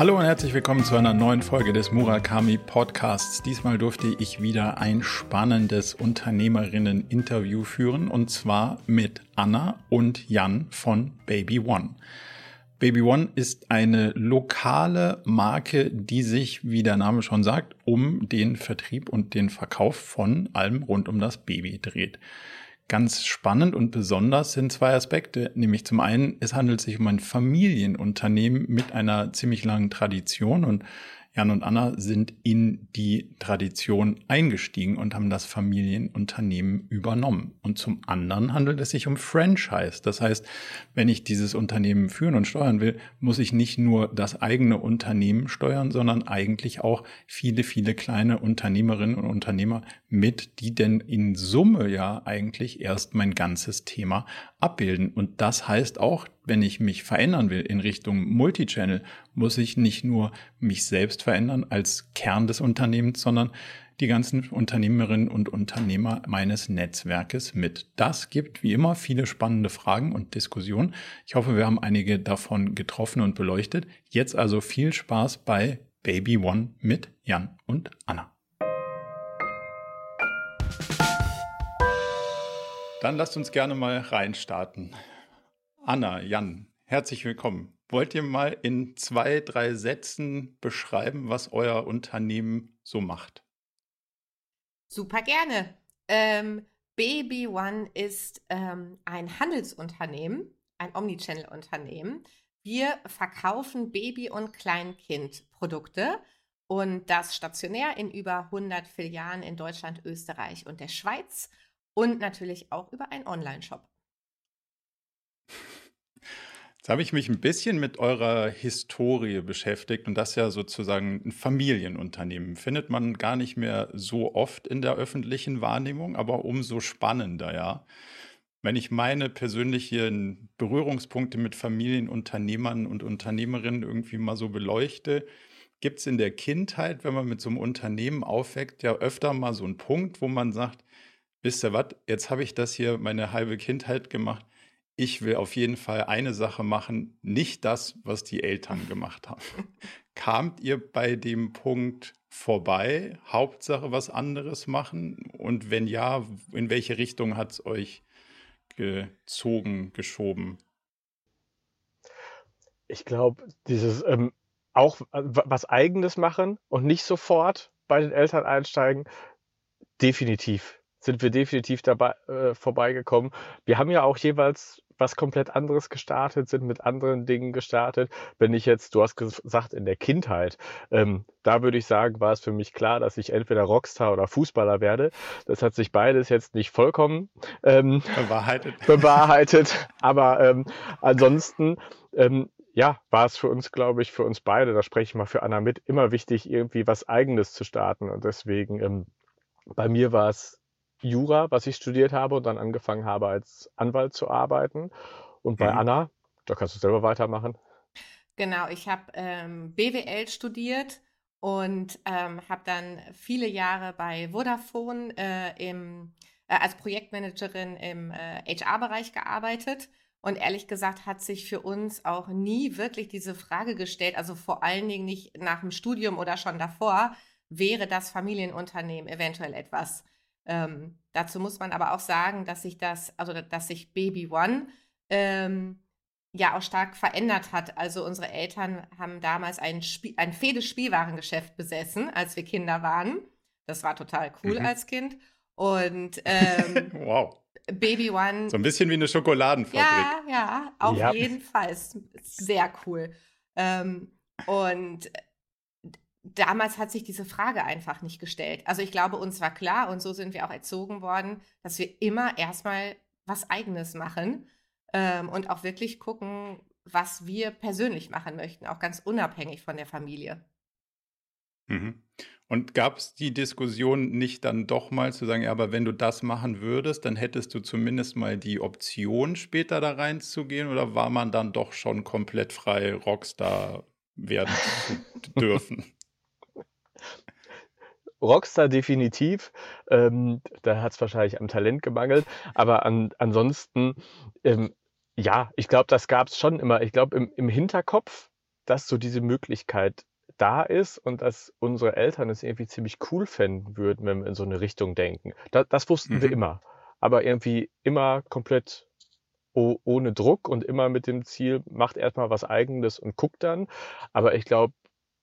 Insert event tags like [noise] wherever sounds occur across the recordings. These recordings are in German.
Hallo und herzlich willkommen zu einer neuen Folge des Murakami Podcasts. Diesmal durfte ich wieder ein spannendes Unternehmerinnen-Interview führen und zwar mit Anna und Jan von Baby One. Baby One ist eine lokale Marke, die sich, wie der Name schon sagt, um den Vertrieb und den Verkauf von allem rund um das Baby dreht. Ganz spannend und besonders sind zwei Aspekte, nämlich zum einen, es handelt sich um ein Familienunternehmen mit einer ziemlich langen Tradition und Jan und Anna sind in die Tradition eingestiegen und haben das Familienunternehmen übernommen. Und zum anderen handelt es sich um Franchise. Das heißt, wenn ich dieses Unternehmen führen und steuern will, muss ich nicht nur das eigene Unternehmen steuern, sondern eigentlich auch viele, viele kleine Unternehmerinnen und Unternehmer mit, die denn in Summe ja eigentlich erst mein ganzes Thema abbilden. Und das heißt auch, wenn ich mich verändern will in Richtung Multichannel, muss ich nicht nur mich selbst verändern als Kern des Unternehmens, sondern die ganzen Unternehmerinnen und Unternehmer meines Netzwerkes mit. Das gibt wie immer viele spannende Fragen und Diskussionen. Ich hoffe, wir haben einige davon getroffen und beleuchtet. Jetzt also viel Spaß bei Baby One mit Jan und Anna. Dann lasst uns gerne mal reinstarten. Anna, Jan, herzlich willkommen. Wollt ihr mal in zwei, drei Sätzen beschreiben, was euer Unternehmen so macht? Super gerne. Ähm, Baby One ist ähm, ein Handelsunternehmen, ein Omnichannel-Unternehmen. Wir verkaufen Baby- und Kleinkindprodukte und das stationär in über 100 Filialen in Deutschland, Österreich und der Schweiz und natürlich auch über einen Online-Shop. Jetzt habe ich mich ein bisschen mit eurer Historie beschäftigt und das ja sozusagen ein Familienunternehmen. Findet man gar nicht mehr so oft in der öffentlichen Wahrnehmung, aber umso spannender, ja. Wenn ich meine persönlichen Berührungspunkte mit Familienunternehmern und Unternehmerinnen irgendwie mal so beleuchte, gibt es in der Kindheit, wenn man mit so einem Unternehmen aufweckt, ja öfter mal so einen Punkt, wo man sagt, wisst ihr was, jetzt habe ich das hier meine halbe Kindheit gemacht ich will auf jeden Fall eine Sache machen, nicht das, was die Eltern gemacht haben. [laughs] Kamt ihr bei dem Punkt vorbei, Hauptsache was anderes machen? Und wenn ja, in welche Richtung hat es euch gezogen, geschoben? Ich glaube, dieses ähm, auch was eigenes machen und nicht sofort bei den Eltern einsteigen, definitiv sind wir definitiv dabei äh, vorbeigekommen. Wir haben ja auch jeweils was komplett anderes gestartet, sind mit anderen Dingen gestartet. Wenn ich jetzt, du hast gesagt, in der Kindheit, ähm, da würde ich sagen, war es für mich klar, dass ich entweder Rockstar oder Fußballer werde. Das hat sich beides jetzt nicht vollkommen ähm, bewahrheitet. [laughs] bewahrheitet. Aber ähm, ansonsten, ähm, ja, war es für uns, glaube ich, für uns beide, da spreche ich mal für Anna mit, immer wichtig, irgendwie was Eigenes zu starten. Und deswegen, ähm, bei mir war es Jura, was ich studiert habe und dann angefangen habe, als Anwalt zu arbeiten. Und bei mhm. Anna, da kannst du selber weitermachen. Genau, ich habe ähm, BWL studiert und ähm, habe dann viele Jahre bei Vodafone äh, im, äh, als Projektmanagerin im äh, HR-Bereich gearbeitet. Und ehrlich gesagt hat sich für uns auch nie wirklich diese Frage gestellt, also vor allen Dingen nicht nach dem Studium oder schon davor, wäre das Familienunternehmen eventuell etwas ähm, dazu muss man aber auch sagen, dass sich das, also dass sich Baby One ähm, ja auch stark verändert hat. Also unsere Eltern haben damals ein, Spiel, ein fähiges Spielwarengeschäft besessen, als wir Kinder waren. Das war total cool mhm. als Kind. Und ähm, [laughs] wow. Baby One. So ein bisschen wie eine Schokoladenfabrik. Ja, ja, auf ja. jeden Fall. Sehr cool. Ähm, und damals hat sich diese Frage einfach nicht gestellt. Also ich glaube, uns war klar und so sind wir auch erzogen worden, dass wir immer erstmal was eigenes machen ähm, und auch wirklich gucken, was wir persönlich machen möchten, auch ganz unabhängig von der Familie. Mhm. Und gab es die Diskussion nicht dann doch mal zu sagen, ja, aber wenn du das machen würdest, dann hättest du zumindest mal die Option, später da reinzugehen? Oder war man dann doch schon komplett frei, Rockstar werden zu [laughs] dürfen? Rockstar definitiv. Ähm, da hat es wahrscheinlich am Talent gemangelt. Aber an, ansonsten, ähm, ja, ich glaube, das gab es schon immer. Ich glaube, im, im Hinterkopf dass so diese Möglichkeit da ist und dass unsere Eltern es irgendwie ziemlich cool fänden würden, wenn wir in so eine Richtung denken. Das, das wussten mhm. wir immer. Aber irgendwie immer komplett ohne Druck und immer mit dem Ziel, macht erstmal was eigenes und guckt dann. Aber ich glaube,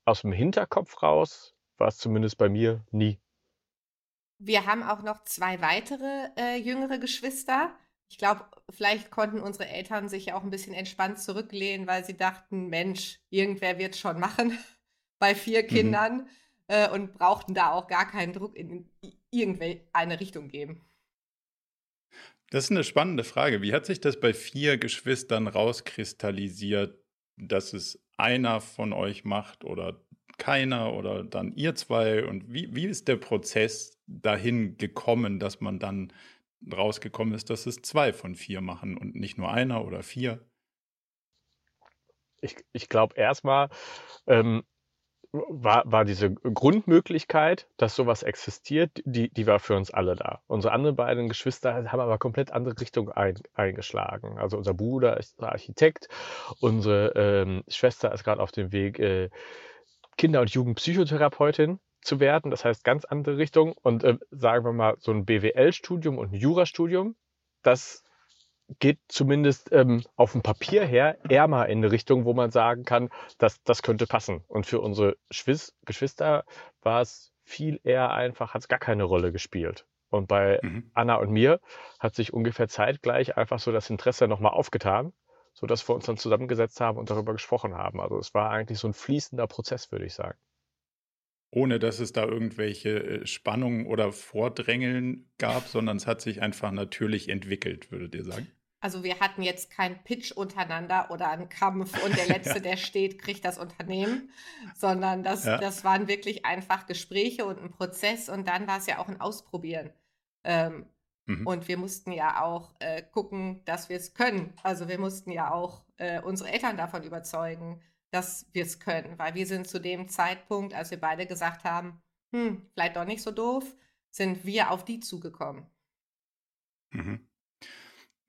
aus dem Hinterkopf raus war es zumindest bei mir nie. Wir haben auch noch zwei weitere äh, jüngere Geschwister. Ich glaube, vielleicht konnten unsere Eltern sich ja auch ein bisschen entspannt zurücklehnen, weil sie dachten, Mensch, irgendwer wird schon machen [laughs] bei vier mhm. Kindern mhm. äh, und brauchten da auch gar keinen Druck in irgendeine Richtung geben. Das ist eine spannende Frage. Wie hat sich das bei vier Geschwistern rauskristallisiert, dass es einer von euch macht oder keiner oder dann ihr zwei? Und wie, wie ist der Prozess dahin gekommen, dass man dann rausgekommen ist, dass es zwei von vier machen und nicht nur einer oder vier? Ich, ich glaube erstmal, ähm, war, war diese Grundmöglichkeit, dass sowas existiert, die, die war für uns alle da. Unsere anderen beiden Geschwister haben aber komplett andere Richtung ein, eingeschlagen. Also unser Bruder ist Architekt, unsere ähm, Schwester ist gerade auf dem Weg, äh, Kinder- und Jugendpsychotherapeutin zu werden. Das heißt, ganz andere Richtung. Und äh, sagen wir mal, so ein BWL-Studium und ein Jurastudium, das geht zumindest ähm, auf dem Papier her eher mal in eine Richtung, wo man sagen kann, dass das könnte passen. Und für unsere Schwiz Geschwister war es viel eher einfach, hat es gar keine Rolle gespielt. Und bei mhm. Anna und mir hat sich ungefähr zeitgleich einfach so das Interesse nochmal aufgetan, sodass wir uns dann zusammengesetzt haben und darüber gesprochen haben. Also es war eigentlich so ein fließender Prozess, würde ich sagen. Ohne dass es da irgendwelche äh, Spannungen oder Vordrängeln gab, sondern es hat sich einfach natürlich entwickelt, würdet ihr sagen? Also wir hatten jetzt keinen Pitch untereinander oder einen Kampf und der [laughs] Letzte, der steht, kriegt das Unternehmen, sondern das, ja. das waren wirklich einfach Gespräche und ein Prozess und dann war es ja auch ein Ausprobieren. Ähm, mhm. Und wir mussten ja auch äh, gucken, dass wir es können. Also wir mussten ja auch äh, unsere Eltern davon überzeugen, dass wir es können, weil wir sind zu dem Zeitpunkt, als wir beide gesagt haben, hm, vielleicht doch nicht so doof, sind wir auf die zugekommen. Mhm.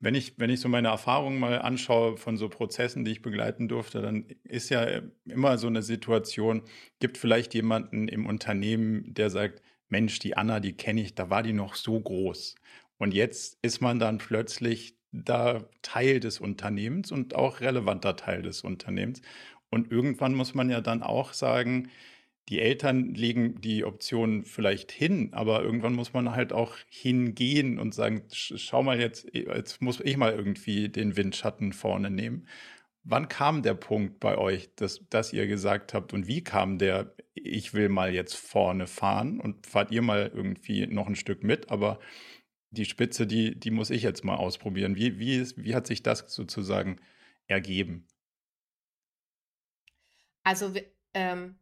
Wenn ich, wenn ich so meine Erfahrungen mal anschaue von so Prozessen, die ich begleiten durfte, dann ist ja immer so eine Situation, gibt vielleicht jemanden im Unternehmen, der sagt, Mensch, die Anna, die kenne ich, da war die noch so groß. Und jetzt ist man dann plötzlich da Teil des Unternehmens und auch relevanter Teil des Unternehmens. Und irgendwann muss man ja dann auch sagen, die Eltern legen die Option vielleicht hin, aber irgendwann muss man halt auch hingehen und sagen, schau mal jetzt, jetzt muss ich mal irgendwie den Windschatten vorne nehmen. Wann kam der Punkt bei euch, dass, dass ihr gesagt habt und wie kam der, ich will mal jetzt vorne fahren und fahrt ihr mal irgendwie noch ein Stück mit, aber die Spitze, die, die muss ich jetzt mal ausprobieren. Wie, wie, ist, wie hat sich das sozusagen ergeben? Also ähm,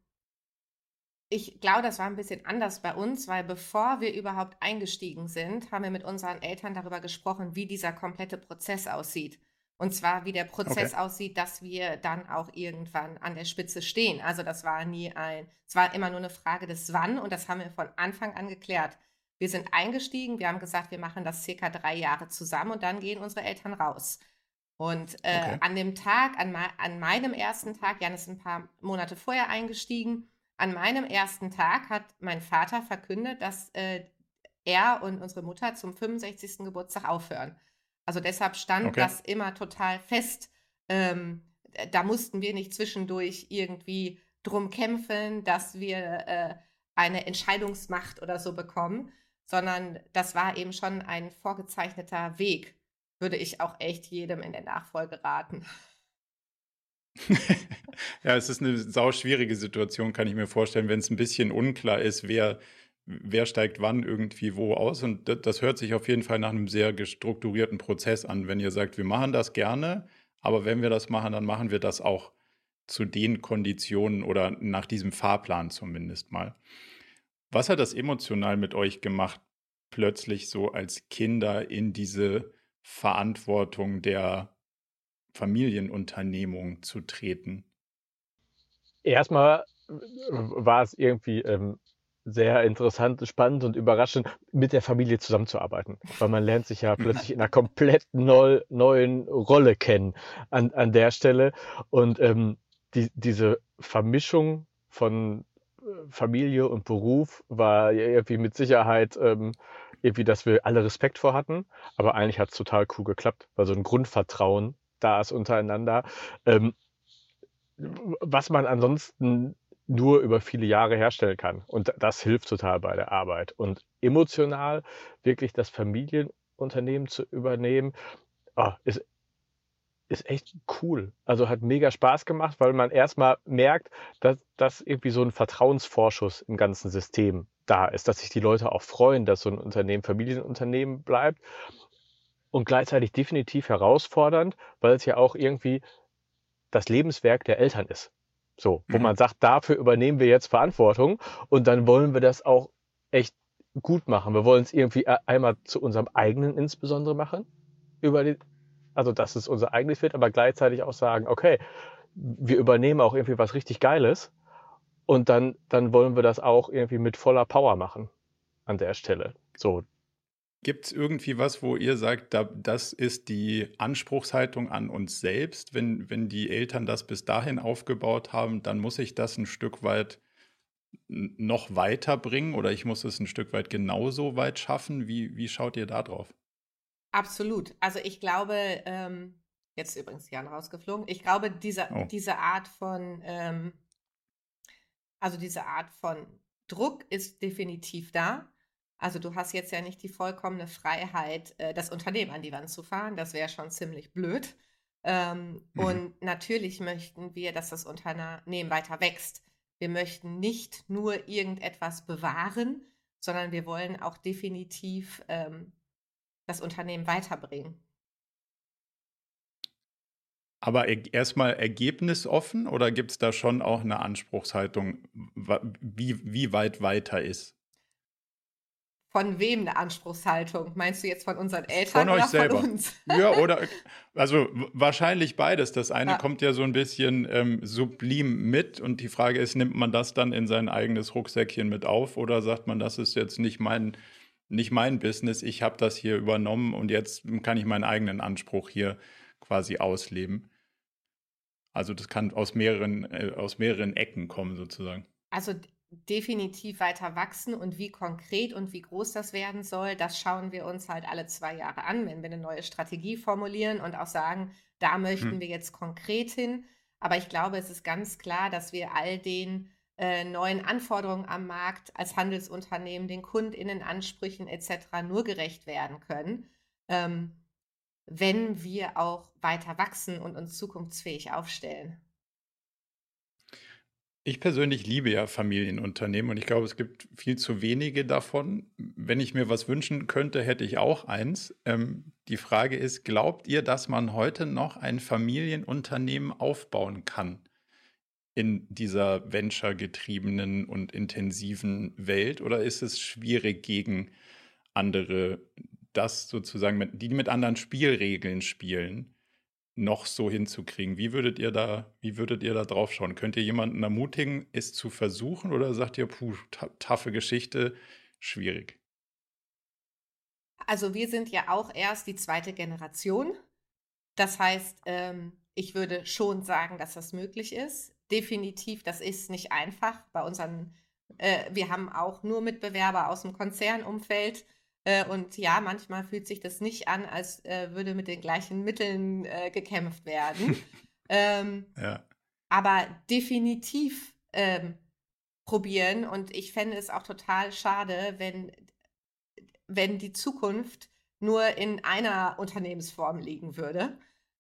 ich glaube, das war ein bisschen anders bei uns, weil bevor wir überhaupt eingestiegen sind, haben wir mit unseren Eltern darüber gesprochen, wie dieser komplette Prozess aussieht. Und zwar, wie der Prozess okay. aussieht, dass wir dann auch irgendwann an der Spitze stehen. Also das war nie ein, es war immer nur eine Frage des Wann und das haben wir von Anfang an geklärt. Wir sind eingestiegen, wir haben gesagt, wir machen das circa drei Jahre zusammen und dann gehen unsere Eltern raus. Und äh, okay. an dem Tag, an, an meinem ersten Tag, Jan ist ein paar Monate vorher eingestiegen, an meinem ersten Tag hat mein Vater verkündet, dass äh, er und unsere Mutter zum 65. Geburtstag aufhören. Also deshalb stand okay. das immer total fest. Ähm, da mussten wir nicht zwischendurch irgendwie drum kämpfen, dass wir äh, eine Entscheidungsmacht oder so bekommen, sondern das war eben schon ein vorgezeichneter Weg, würde ich auch echt jedem in der Nachfolge raten. [laughs] ja, es ist eine sau schwierige Situation, kann ich mir vorstellen, wenn es ein bisschen unklar ist, wer, wer steigt wann irgendwie wo aus. Und das, das hört sich auf jeden Fall nach einem sehr gestrukturierten Prozess an, wenn ihr sagt, wir machen das gerne, aber wenn wir das machen, dann machen wir das auch zu den Konditionen oder nach diesem Fahrplan zumindest mal. Was hat das emotional mit euch gemacht, plötzlich so als Kinder in diese Verantwortung der Familienunternehmung zu treten? Erstmal äh, war es irgendwie ähm, sehr interessant, spannend und überraschend, mit der Familie zusammenzuarbeiten. Weil man lernt sich ja [laughs] plötzlich in einer komplett neu, neuen Rolle kennen an, an der Stelle. Und ähm, die, diese Vermischung von Familie und Beruf war irgendwie mit Sicherheit ähm, irgendwie, dass wir alle Respekt vor hatten. Aber eigentlich hat es total cool geklappt, weil so ein Grundvertrauen da ist untereinander. Ähm, was man ansonsten nur über viele Jahre herstellen kann. Und das hilft total bei der Arbeit. Und emotional wirklich das Familienunternehmen zu übernehmen, oh, ist, ist echt cool. Also hat mega Spaß gemacht, weil man erstmal merkt, dass, dass irgendwie so ein Vertrauensvorschuss im ganzen System da ist, dass sich die Leute auch freuen, dass so ein Unternehmen Familienunternehmen bleibt und gleichzeitig definitiv herausfordernd, weil es ja auch irgendwie das Lebenswerk der Eltern ist. So, wo mhm. man sagt, dafür übernehmen wir jetzt Verantwortung und dann wollen wir das auch echt gut machen. Wir wollen es irgendwie e-, einmal zu unserem eigenen insbesondere machen, über die, also dass es unser eigenes wird, aber gleichzeitig auch sagen, okay, wir übernehmen auch irgendwie was richtig Geiles und dann, dann wollen wir das auch irgendwie mit voller Power machen an der Stelle. So. Gibt es irgendwie was, wo ihr sagt, da, das ist die Anspruchshaltung an uns selbst? Wenn, wenn die Eltern das bis dahin aufgebaut haben, dann muss ich das ein Stück weit noch weiterbringen oder ich muss es ein Stück weit genauso weit schaffen. Wie, wie schaut ihr da drauf? Absolut. Also ich glaube, ähm, jetzt übrigens Jan rausgeflogen, ich glaube, diese, oh. diese Art von, ähm, also diese Art von Druck ist definitiv da. Also du hast jetzt ja nicht die vollkommene Freiheit, äh, das Unternehmen an die Wand zu fahren. Das wäre schon ziemlich blöd. Ähm, mhm. Und natürlich möchten wir, dass das Unternehmen weiter wächst. Wir möchten nicht nur irgendetwas bewahren, sondern wir wollen auch definitiv ähm, das Unternehmen weiterbringen. Aber erstmal ergebnisoffen oder gibt es da schon auch eine Anspruchshaltung, wie, wie weit weiter ist? Von wem eine Anspruchshaltung? Meinst du jetzt von unseren Eltern von oder euch selber? von uns? Ja, [laughs] oder also wahrscheinlich beides. Das eine ja. kommt ja so ein bisschen ähm, sublim mit und die Frage ist, nimmt man das dann in sein eigenes Rucksäckchen mit auf oder sagt man, das ist jetzt nicht mein nicht mein Business, ich habe das hier übernommen und jetzt kann ich meinen eigenen Anspruch hier quasi ausleben. Also das kann aus mehreren, äh, aus mehreren Ecken kommen sozusagen. Also definitiv weiter wachsen und wie konkret und wie groß das werden soll, das schauen wir uns halt alle zwei Jahre an, wenn wir eine neue Strategie formulieren und auch sagen, da möchten hm. wir jetzt konkret hin. Aber ich glaube, es ist ganz klar, dass wir all den äh, neuen Anforderungen am Markt als Handelsunternehmen, den KundInnenansprüchen etc. nur gerecht werden können, ähm, wenn wir auch weiter wachsen und uns zukunftsfähig aufstellen. Ich persönlich liebe ja Familienunternehmen und ich glaube, es gibt viel zu wenige davon. Wenn ich mir was wünschen könnte, hätte ich auch eins. Ähm, die Frage ist, glaubt ihr, dass man heute noch ein Familienunternehmen aufbauen kann? In dieser venture-getriebenen und intensiven Welt oder ist es schwierig gegen andere, das sozusagen, die mit anderen Spielregeln spielen, noch so hinzukriegen? Wie würdet ihr da, wie würdet ihr da drauf schauen? Könnt ihr jemanden ermutigen, es zu versuchen oder sagt ihr, puh, taffe Geschichte, schwierig? Also wir sind ja auch erst die zweite Generation. Das heißt, ähm, ich würde schon sagen, dass das möglich ist definitiv, das ist nicht einfach. Bei unseren, äh, wir haben auch nur Mitbewerber aus dem Konzernumfeld. Äh, und ja, manchmal fühlt sich das nicht an, als äh, würde mit den gleichen Mitteln äh, gekämpft werden. [laughs] ähm, ja. Aber definitiv ähm, probieren. Und ich fände es auch total schade, wenn, wenn die Zukunft nur in einer Unternehmensform liegen würde.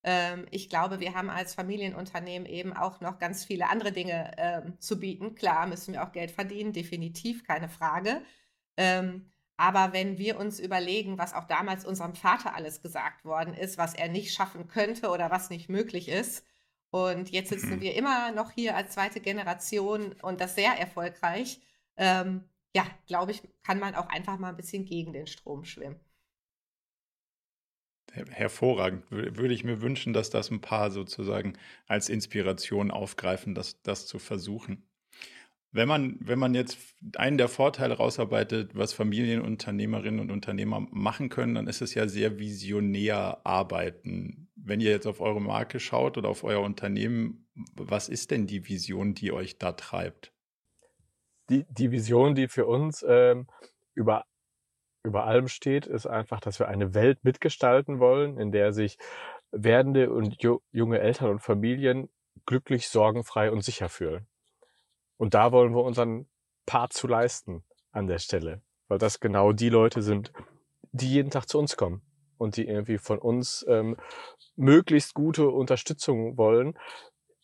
Ähm, ich glaube, wir haben als Familienunternehmen eben auch noch ganz viele andere Dinge ähm, zu bieten. Klar müssen wir auch Geld verdienen, definitiv, keine Frage. Ähm, aber wenn wir uns überlegen, was auch damals unserem Vater alles gesagt worden ist, was er nicht schaffen könnte oder was nicht möglich ist, und jetzt sitzen mhm. wir immer noch hier als zweite Generation und das sehr erfolgreich, ähm, ja, glaube ich, kann man auch einfach mal ein bisschen gegen den Strom schwimmen hervorragend. Würde ich mir wünschen, dass das ein paar sozusagen als Inspiration aufgreifen, das, das zu versuchen. Wenn man, wenn man jetzt einen der Vorteile rausarbeitet, was Familienunternehmerinnen und Unternehmer machen können, dann ist es ja sehr visionär arbeiten. wenn ihr jetzt auf eure Marke schaut oder auf euer Unternehmen, was ist denn die Vision, die euch da treibt? Die, die Vision, die für uns ähm, über, über allem steht, ist einfach, dass wir eine Welt mitgestalten wollen, in der sich werdende und ju junge Eltern und Familien glücklich, sorgenfrei und sicher fühlen. Und da wollen wir unseren Part zu leisten an der Stelle, weil das genau die Leute sind, die jeden Tag zu uns kommen und die irgendwie von uns ähm, möglichst gute Unterstützung wollen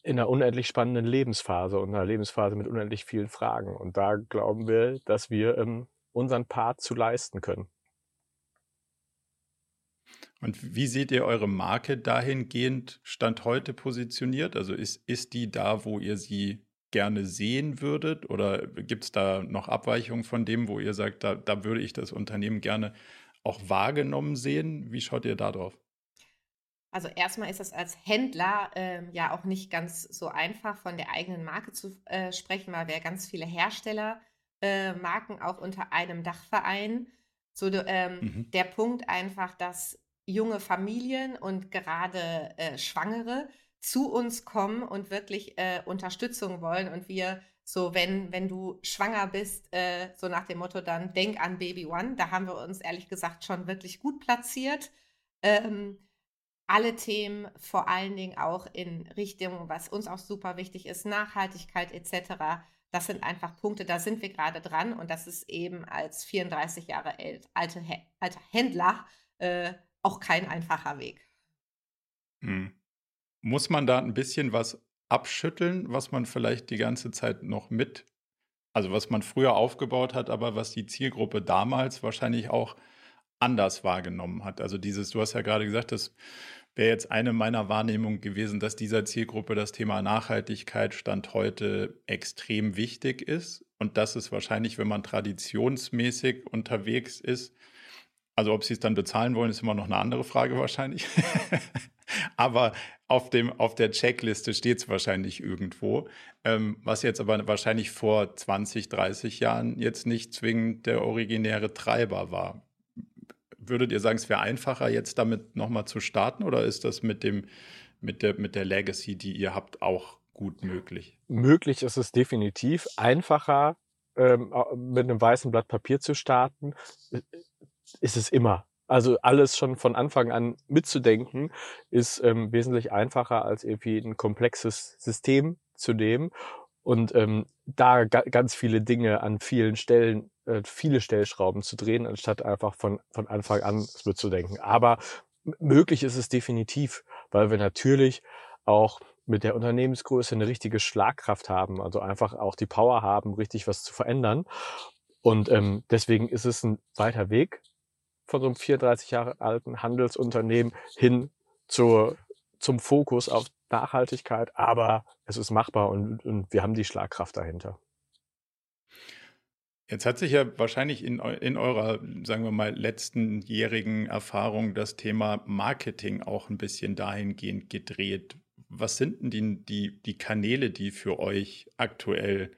in einer unendlich spannenden Lebensphase und einer Lebensphase mit unendlich vielen Fragen. Und da glauben wir, dass wir ähm, unseren Part zu leisten können. Und wie seht ihr eure Marke dahingehend Stand heute positioniert? Also ist, ist die da, wo ihr sie gerne sehen würdet? Oder gibt es da noch Abweichungen von dem, wo ihr sagt, da, da würde ich das Unternehmen gerne auch wahrgenommen sehen? Wie schaut ihr da drauf? Also erstmal ist es als Händler ähm, ja auch nicht ganz so einfach, von der eigenen Marke zu äh, sprechen, weil wir ganz viele Herstellermarken äh, auch unter einem Dach vereinen. So ähm, mhm. der Punkt einfach, dass junge Familien und gerade äh, Schwangere zu uns kommen und wirklich äh, Unterstützung wollen und wir so, wenn, wenn du schwanger bist, äh, so nach dem Motto, dann denk an Baby One. Da haben wir uns ehrlich gesagt schon wirklich gut platziert. Ähm, alle Themen, vor allen Dingen auch in Richtung, was uns auch super wichtig ist, Nachhaltigkeit etc. Das sind einfach Punkte, da sind wir gerade dran und das ist eben als 34 Jahre alt, alte, alter Händler äh, auch kein einfacher Weg. Hm. Muss man da ein bisschen was abschütteln, was man vielleicht die ganze Zeit noch mit, also was man früher aufgebaut hat, aber was die Zielgruppe damals wahrscheinlich auch anders wahrgenommen hat. Also dieses, du hast ja gerade gesagt, das wäre jetzt eine meiner Wahrnehmungen gewesen, dass dieser Zielgruppe das Thema Nachhaltigkeit Stand heute extrem wichtig ist und dass es wahrscheinlich, wenn man traditionsmäßig unterwegs ist, also ob sie es dann bezahlen wollen, ist immer noch eine andere Frage wahrscheinlich. [laughs] aber auf, dem, auf der Checkliste steht es wahrscheinlich irgendwo, ähm, was jetzt aber wahrscheinlich vor 20, 30 Jahren jetzt nicht zwingend der originäre Treiber war. Würdet ihr sagen, es wäre einfacher, jetzt damit nochmal zu starten oder ist das mit, dem, mit, der, mit der Legacy, die ihr habt, auch gut möglich? Möglich ist es definitiv. Einfacher, ähm, mit einem weißen Blatt Papier zu starten, ist es immer. Also alles schon von Anfang an mitzudenken, ist ähm, wesentlich einfacher als irgendwie ein komplexes System zu nehmen und ähm, da ga ganz viele Dinge an vielen Stellen, äh, viele Stellschrauben zu drehen, anstatt einfach von, von Anfang an es mitzudenken. Aber möglich ist es definitiv, weil wir natürlich auch mit der Unternehmensgröße eine richtige Schlagkraft haben, also einfach auch die Power haben, richtig was zu verändern. Und ähm, deswegen ist es ein weiter Weg, von so einem 34 Jahre alten Handelsunternehmen hin zur, zum Fokus auf Nachhaltigkeit, aber es ist machbar und, und wir haben die Schlagkraft dahinter. Jetzt hat sich ja wahrscheinlich in, in eurer, sagen wir mal, letztenjährigen Erfahrung das Thema Marketing auch ein bisschen dahingehend gedreht. Was sind denn die, die, die Kanäle, die für euch aktuell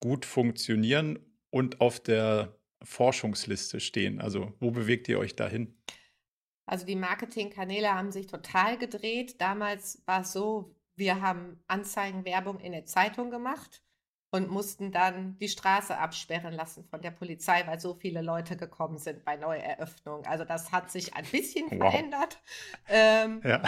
gut funktionieren und auf der Forschungsliste stehen? Also wo bewegt ihr euch dahin? Also die Marketingkanäle haben sich total gedreht. Damals war es so, wir haben Anzeigenwerbung in der Zeitung gemacht und mussten dann die Straße absperren lassen von der Polizei, weil so viele Leute gekommen sind bei Neueröffnungen. Also das hat sich ein bisschen wow. verändert. Ähm, ja.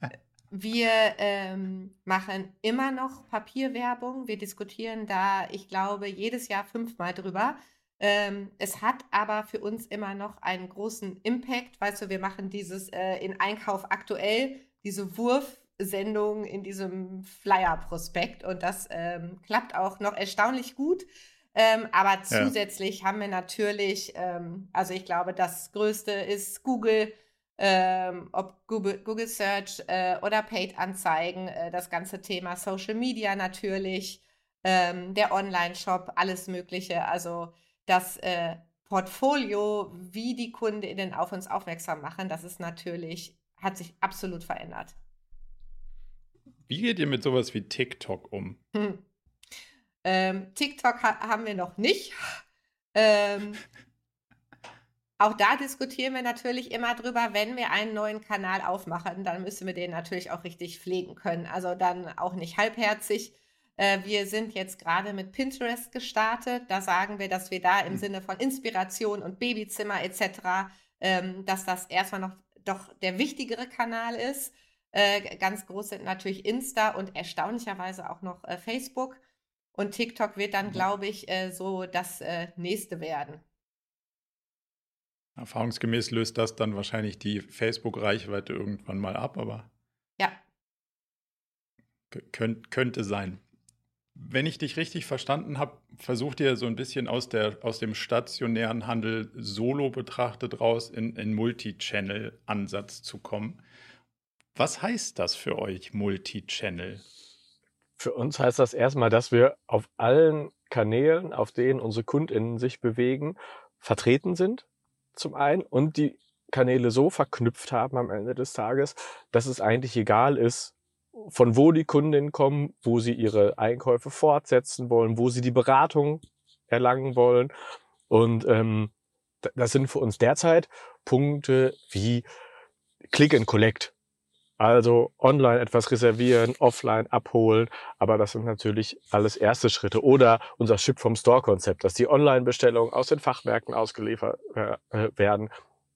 [laughs] wir ähm, machen immer noch Papierwerbung. Wir diskutieren da, ich glaube, jedes Jahr fünfmal drüber. Ähm, es hat aber für uns immer noch einen großen Impact. Weißt du, wir machen dieses äh, in Einkauf aktuell, diese Wurfsendung in diesem Flyer-Prospekt und das ähm, klappt auch noch erstaunlich gut. Ähm, aber zusätzlich ja. haben wir natürlich, ähm, also ich glaube, das Größte ist Google, ähm, ob Google, Google Search äh, oder Paid-Anzeigen, äh, das ganze Thema Social Media natürlich, ähm, der Online-Shop, alles Mögliche. Also das äh, Portfolio, wie die KundInnen auf uns aufmerksam machen, das ist natürlich, hat sich absolut verändert. Wie geht ihr mit sowas wie TikTok um? Hm. Ähm, TikTok ha haben wir noch nicht. Ähm, auch da diskutieren wir natürlich immer drüber, wenn wir einen neuen Kanal aufmachen, dann müssen wir den natürlich auch richtig pflegen können. Also dann auch nicht halbherzig. Äh, wir sind jetzt gerade mit Pinterest gestartet. Da sagen wir, dass wir da im mhm. Sinne von Inspiration und Babyzimmer etc., ähm, dass das erstmal noch doch der wichtigere Kanal ist. Äh, ganz groß sind natürlich Insta und erstaunlicherweise auch noch äh, Facebook. Und TikTok wird dann, mhm. glaube ich, äh, so das äh, nächste werden. Erfahrungsgemäß löst das dann wahrscheinlich die Facebook-Reichweite irgendwann mal ab, aber. Ja. Könnt, könnte sein. Wenn ich dich richtig verstanden habe, versucht ihr so ein bisschen aus, der, aus dem stationären Handel solo betrachtet raus in, in Multi-Channel-Ansatz zu kommen. Was heißt das für euch, Multi-Channel? Für uns heißt das erstmal, dass wir auf allen Kanälen, auf denen unsere KundInnen sich bewegen, vertreten sind, zum einen, und die Kanäle so verknüpft haben am Ende des Tages, dass es eigentlich egal ist, von wo die Kundinnen kommen, wo sie ihre Einkäufe fortsetzen wollen, wo sie die Beratung erlangen wollen. Und ähm, das sind für uns derzeit Punkte wie Click and Collect. Also online etwas reservieren, offline abholen, aber das sind natürlich alles erste Schritte. Oder unser Ship vom Store Konzept, dass die Online-Bestellungen aus den Fachmärkten ausgeliefert äh, werden.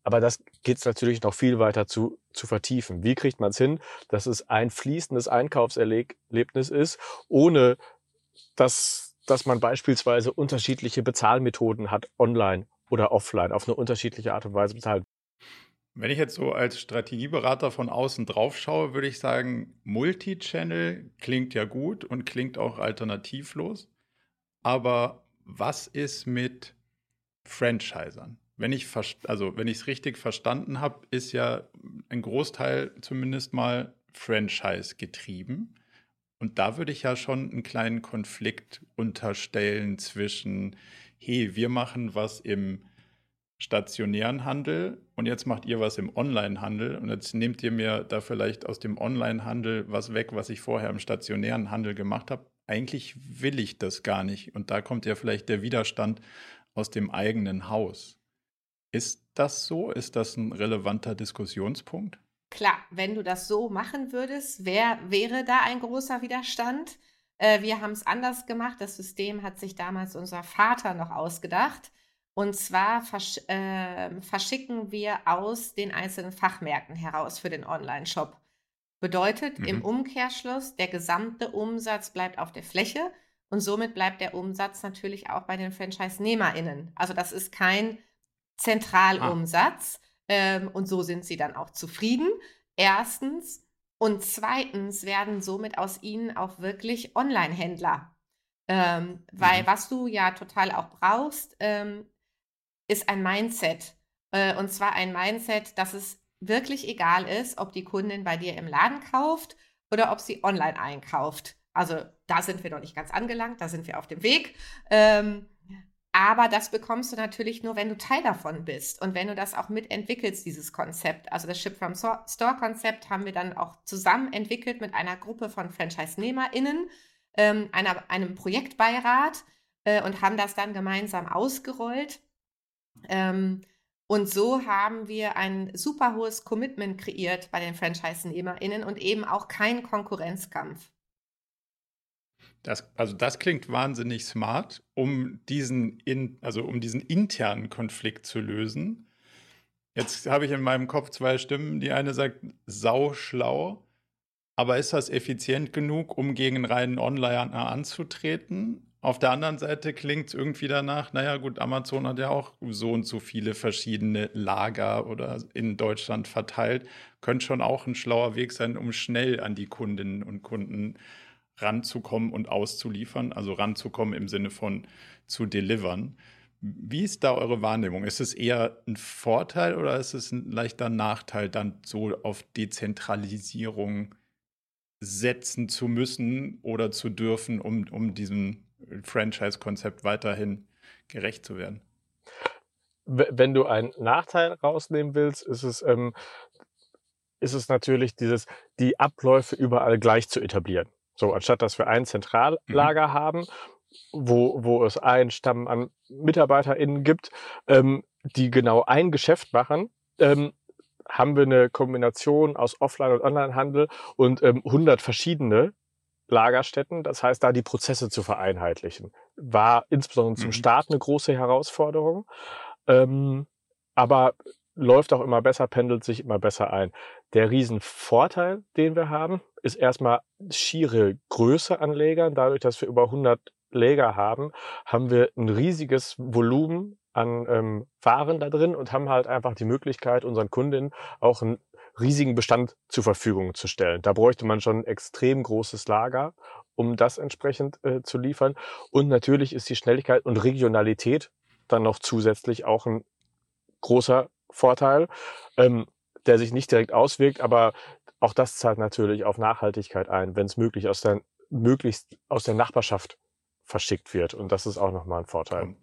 Aber das geht es natürlich noch viel weiter zu, zu vertiefen. Wie kriegt man es hin, dass es ein fließendes Einkaufserlebnis ist, ohne dass, dass man beispielsweise unterschiedliche Bezahlmethoden hat, online oder offline, auf eine unterschiedliche Art und Weise bezahlt. Wenn ich jetzt so als Strategieberater von außen drauf schaue, würde ich sagen, Multichannel klingt ja gut und klingt auch alternativlos. Aber was ist mit Franchisern? Wenn ich also es richtig verstanden habe, ist ja ein Großteil zumindest mal Franchise getrieben. Und da würde ich ja schon einen kleinen Konflikt unterstellen zwischen, hey, wir machen was im stationären Handel und jetzt macht ihr was im Online-Handel und jetzt nehmt ihr mir da vielleicht aus dem Online-Handel was weg, was ich vorher im stationären Handel gemacht habe. Eigentlich will ich das gar nicht. Und da kommt ja vielleicht der Widerstand aus dem eigenen Haus. Ist das so? Ist das ein relevanter Diskussionspunkt? Klar, wenn du das so machen würdest, wär, wäre da ein großer Widerstand. Äh, wir haben es anders gemacht. Das System hat sich damals unser Vater noch ausgedacht. Und zwar versch äh, verschicken wir aus den einzelnen Fachmärkten heraus für den Online-Shop. Bedeutet mhm. im Umkehrschluss, der gesamte Umsatz bleibt auf der Fläche und somit bleibt der Umsatz natürlich auch bei den Franchise-NehmerInnen. Also das ist kein Zentralumsatz ah. ähm, und so sind sie dann auch zufrieden. Erstens. Und zweitens werden somit aus ihnen auch wirklich Online-Händler. Ähm, weil mhm. was du ja total auch brauchst, ähm, ist ein Mindset. Äh, und zwar ein Mindset, dass es wirklich egal ist, ob die Kundin bei dir im Laden kauft oder ob sie online einkauft. Also da sind wir noch nicht ganz angelangt, da sind wir auf dem Weg. Ähm, aber das bekommst du natürlich nur, wenn du Teil davon bist und wenn du das auch mitentwickelst, dieses Konzept. Also das Ship from Store-Konzept haben wir dann auch zusammen entwickelt mit einer Gruppe von Franchise-NehmerInnen, ähm, einer, einem Projektbeirat äh, und haben das dann gemeinsam ausgerollt. Ähm, und so haben wir ein super hohes Commitment kreiert bei den Franchise-NehmerInnen und eben auch keinen Konkurrenzkampf. Das, also das klingt wahnsinnig smart, um diesen, in, also um diesen internen Konflikt zu lösen. Jetzt habe ich in meinem Kopf zwei Stimmen. Die eine sagt, sau schlau, aber ist das effizient genug, um gegen reinen Online anzutreten? Auf der anderen Seite klingt es irgendwie danach, naja gut, Amazon hat ja auch so und so viele verschiedene Lager oder in Deutschland verteilt. Könnte schon auch ein schlauer Weg sein, um schnell an die Kundinnen und Kunden ranzukommen und auszuliefern, also ranzukommen im Sinne von zu delivern. Wie ist da eure Wahrnehmung? Ist es eher ein Vorteil oder ist es ein leichter Nachteil, dann so auf Dezentralisierung setzen zu müssen oder zu dürfen, um, um diesem Franchise-Konzept weiterhin gerecht zu werden? Wenn du einen Nachteil rausnehmen willst, ist es, ähm, ist es natürlich dieses, die Abläufe überall gleich zu etablieren. So, anstatt dass wir ein Zentrallager mhm. haben, wo, wo es einen Stamm an MitarbeiterInnen gibt, ähm, die genau ein Geschäft machen, ähm, haben wir eine Kombination aus Offline- und Onlinehandel und ähm, 100 verschiedene Lagerstätten. Das heißt, da die Prozesse zu vereinheitlichen, war insbesondere zum mhm. Start eine große Herausforderung. Ähm, aber läuft auch immer besser, pendelt sich immer besser ein. Der Riesenvorteil, den wir haben, ist erstmal schiere Größe an Lägern. Dadurch, dass wir über 100 Läger haben, haben wir ein riesiges Volumen an ähm, Waren da drin und haben halt einfach die Möglichkeit, unseren Kundinnen auch einen riesigen Bestand zur Verfügung zu stellen. Da bräuchte man schon ein extrem großes Lager, um das entsprechend äh, zu liefern. Und natürlich ist die Schnelligkeit und Regionalität dann noch zusätzlich auch ein großer Vorteil, ähm, der sich nicht direkt auswirkt, aber auch das zahlt natürlich auf Nachhaltigkeit ein, wenn es möglich aus der, möglichst aus der Nachbarschaft verschickt wird. Und das ist auch nochmal ein Vorteil.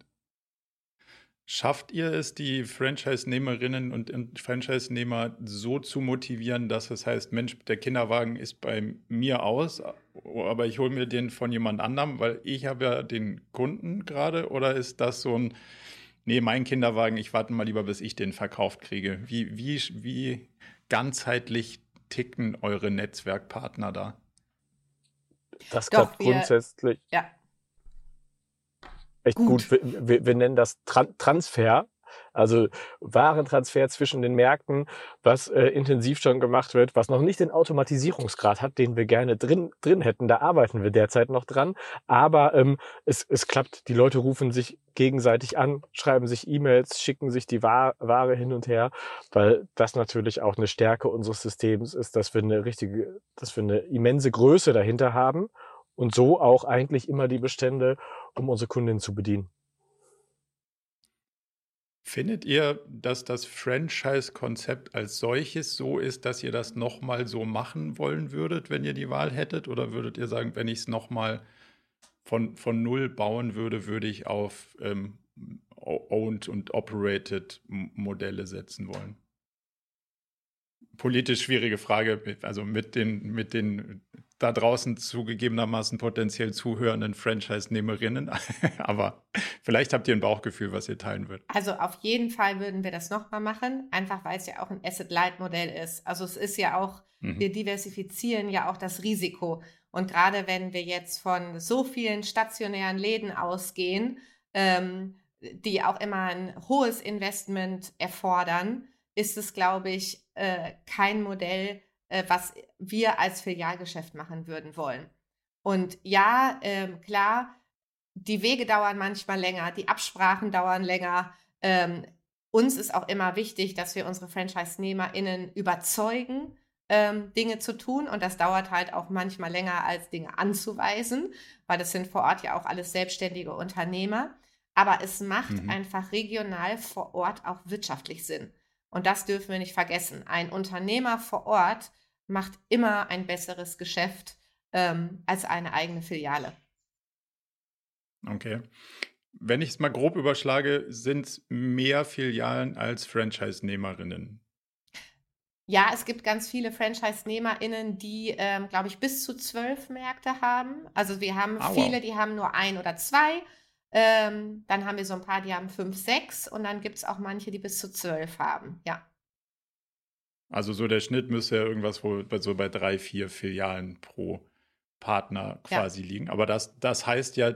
Schafft ihr es, die Franchise-Nehmerinnen und Franchise-Nehmer so zu motivieren, dass es heißt, Mensch, der Kinderwagen ist bei mir aus, aber ich hole mir den von jemand anderem, weil ich habe ja den Kunden gerade? Oder ist das so ein, nee, mein Kinderwagen, ich warte mal lieber, bis ich den verkauft kriege? Wie, wie, wie ganzheitlich ticken eure Netzwerkpartner da? Das klappt grundsätzlich. Ja echt gut. gut. Wir, wir, nennen das Tran Transfer. Also Warentransfer zwischen den Märkten, was äh, intensiv schon gemacht wird, was noch nicht den Automatisierungsgrad hat, den wir gerne drin, drin hätten. Da arbeiten wir derzeit noch dran. Aber ähm, es, es klappt. Die Leute rufen sich gegenseitig an, schreiben sich E-Mails, schicken sich die Ware hin und her, weil das natürlich auch eine Stärke unseres Systems ist, dass wir eine richtige, dass wir eine immense Größe dahinter haben und so auch eigentlich immer die Bestände, um unsere Kundinnen zu bedienen. Findet ihr, dass das Franchise-Konzept als solches so ist, dass ihr das nochmal so machen wollen würdet, wenn ihr die Wahl hättet? Oder würdet ihr sagen, wenn ich es nochmal von, von Null bauen würde, würde ich auf ähm, Owned und Operated Modelle setzen wollen? Politisch schwierige Frage, also mit den, mit den da draußen zugegebenermaßen potenziell zuhörenden Franchise-Nehmerinnen. [laughs] Aber vielleicht habt ihr ein Bauchgefühl, was ihr teilen würdet. Also auf jeden Fall würden wir das nochmal machen, einfach weil es ja auch ein Asset-Light-Modell ist. Also es ist ja auch, mhm. wir diversifizieren ja auch das Risiko. Und gerade wenn wir jetzt von so vielen stationären Läden ausgehen, ähm, die auch immer ein hohes Investment erfordern, ist es, glaube ich, äh, kein Modell, äh, was wir als Filialgeschäft machen würden wollen. Und ja, ähm, klar, die Wege dauern manchmal länger, die Absprachen dauern länger. Ähm, uns ist auch immer wichtig, dass wir unsere Franchise-NehmerInnen überzeugen, ähm, Dinge zu tun. Und das dauert halt auch manchmal länger, als Dinge anzuweisen, weil das sind vor Ort ja auch alles selbstständige Unternehmer. Aber es macht mhm. einfach regional vor Ort auch wirtschaftlich Sinn. Und das dürfen wir nicht vergessen. Ein Unternehmer vor Ort macht immer ein besseres Geschäft ähm, als eine eigene Filiale. Okay. Wenn ich es mal grob überschlage, sind es mehr Filialen als Franchise-Nehmerinnen. Ja, es gibt ganz viele Franchise-NehmerInnen, die, ähm, glaube ich, bis zu zwölf Märkte haben. Also wir haben Aua. viele, die haben nur ein oder zwei. Ähm, dann haben wir so ein paar, die haben fünf, sechs und dann gibt es auch manche, die bis zu zwölf haben, ja. Also so der Schnitt müsste ja irgendwas wohl so bei drei, vier Filialen pro Partner quasi ja. liegen. Aber das, das heißt ja,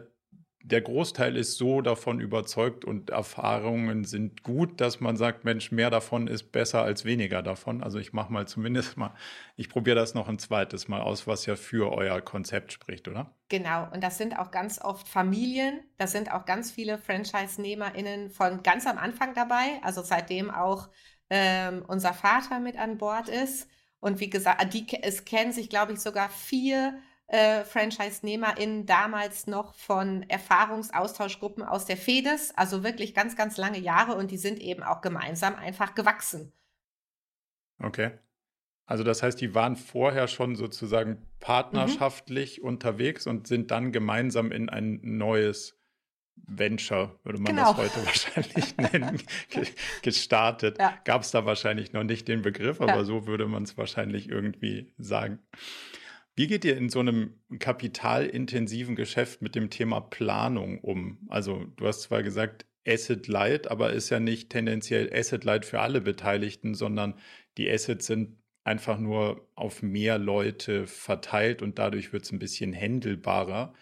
der Großteil ist so davon überzeugt und Erfahrungen sind gut, dass man sagt, Mensch, mehr davon ist besser als weniger davon. Also ich mache mal zumindest mal, ich probiere das noch ein zweites Mal aus, was ja für euer Konzept spricht, oder? Genau, und das sind auch ganz oft Familien, das sind auch ganz viele Franchise-NehmerInnen von ganz am Anfang dabei, also seitdem auch ähm, unser Vater mit an Bord ist. Und wie gesagt, die, es kennen sich, glaube ich, sogar vier äh, Franchise-NehmerInnen damals noch von Erfahrungsaustauschgruppen aus der FEDES, also wirklich ganz, ganz lange Jahre und die sind eben auch gemeinsam einfach gewachsen. Okay. Also das heißt, die waren vorher schon sozusagen partnerschaftlich mhm. unterwegs und sind dann gemeinsam in ein neues Venture, würde man genau. das heute [laughs] wahrscheinlich nennen, gestartet. Ja. Gab es da wahrscheinlich noch nicht den Begriff, aber ja. so würde man es wahrscheinlich irgendwie sagen. Wie geht ihr in so einem kapitalintensiven Geschäft mit dem Thema Planung um? Also du hast zwar gesagt, Asset Light, aber ist ja nicht tendenziell Asset Light für alle Beteiligten, sondern die Assets sind einfach nur auf mehr Leute verteilt und dadurch wird es ein bisschen händelbarer.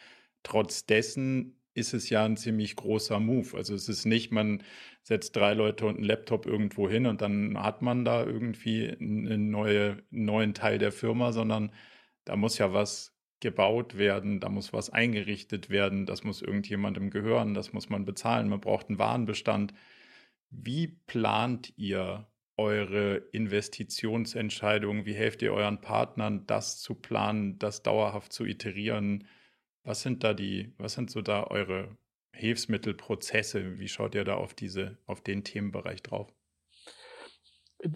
Trotz dessen ist es ja ein ziemlich großer Move. Also es ist nicht, man setzt drei Leute und einen Laptop irgendwo hin und dann hat man da irgendwie einen neue, neuen Teil der Firma, sondern da muss ja was gebaut werden, da muss was eingerichtet werden, das muss irgendjemandem gehören, das muss man bezahlen, man braucht einen Warenbestand. Wie plant ihr eure Investitionsentscheidungen? Wie helft ihr euren Partnern, das zu planen, das dauerhaft zu iterieren? Was sind da die, was sind so da eure Hilfsmittelprozesse? Wie schaut ihr da auf diese, auf den Themenbereich drauf?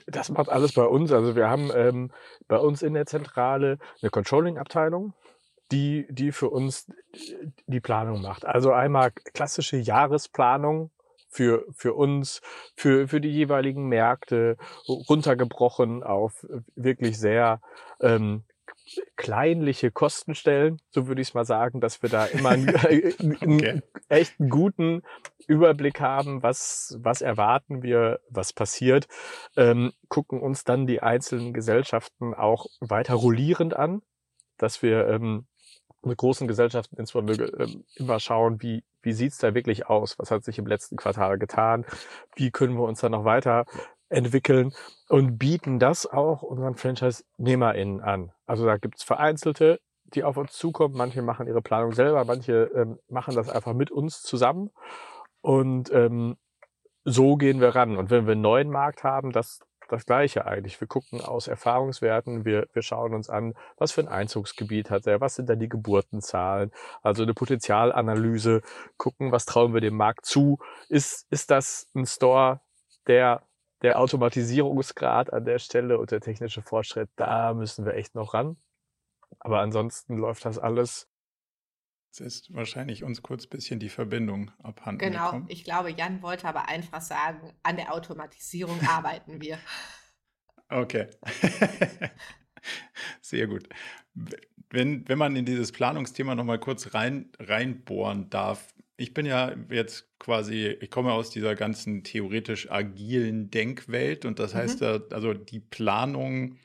Das macht alles bei uns. Also wir haben ähm, bei uns in der Zentrale eine Controlling-Abteilung, die, die für uns die Planung macht. Also einmal klassische Jahresplanung für, für uns, für, für die jeweiligen Märkte, runtergebrochen auf wirklich sehr ähm, kleinliche Kostenstellen, so würde ich es mal sagen, dass wir da immer [laughs] einen, okay. echt guten Überblick haben, was, was erwarten wir, was passiert, ähm, gucken uns dann die einzelnen Gesellschaften auch weiter rollierend an, dass wir ähm, mit großen Gesellschaften insbesondere ähm, immer schauen, wie, wie sieht's da wirklich aus? Was hat sich im letzten Quartal getan? Wie können wir uns da noch weiter entwickeln und bieten das auch unseren Franchise-NehmerInnen an. Also da gibt's Vereinzelte, die auf uns zukommen. Manche machen ihre Planung selber, manche ähm, machen das einfach mit uns zusammen. Und ähm, so gehen wir ran. Und wenn wir einen neuen Markt haben, das, das Gleiche eigentlich. Wir gucken aus Erfahrungswerten, wir, wir schauen uns an, was für ein Einzugsgebiet hat er, was sind da die Geburtenzahlen, also eine Potenzialanalyse, gucken, was trauen wir dem Markt zu. Ist, ist das ein Store, der der Automatisierungsgrad an der Stelle und der technische Fortschritt, da müssen wir echt noch ran. Aber ansonsten läuft das alles. Jetzt ist wahrscheinlich uns kurz ein bisschen die Verbindung abhanden Genau, gekommen. ich glaube, Jan wollte aber einfach sagen, an der Automatisierung [laughs] arbeiten wir. Okay. [laughs] Sehr gut. Wenn, wenn man in dieses Planungsthema nochmal kurz rein, reinbohren darf, ich bin ja jetzt quasi, ich komme aus dieser ganzen theoretisch agilen Denkwelt und das heißt, mhm. also die Planung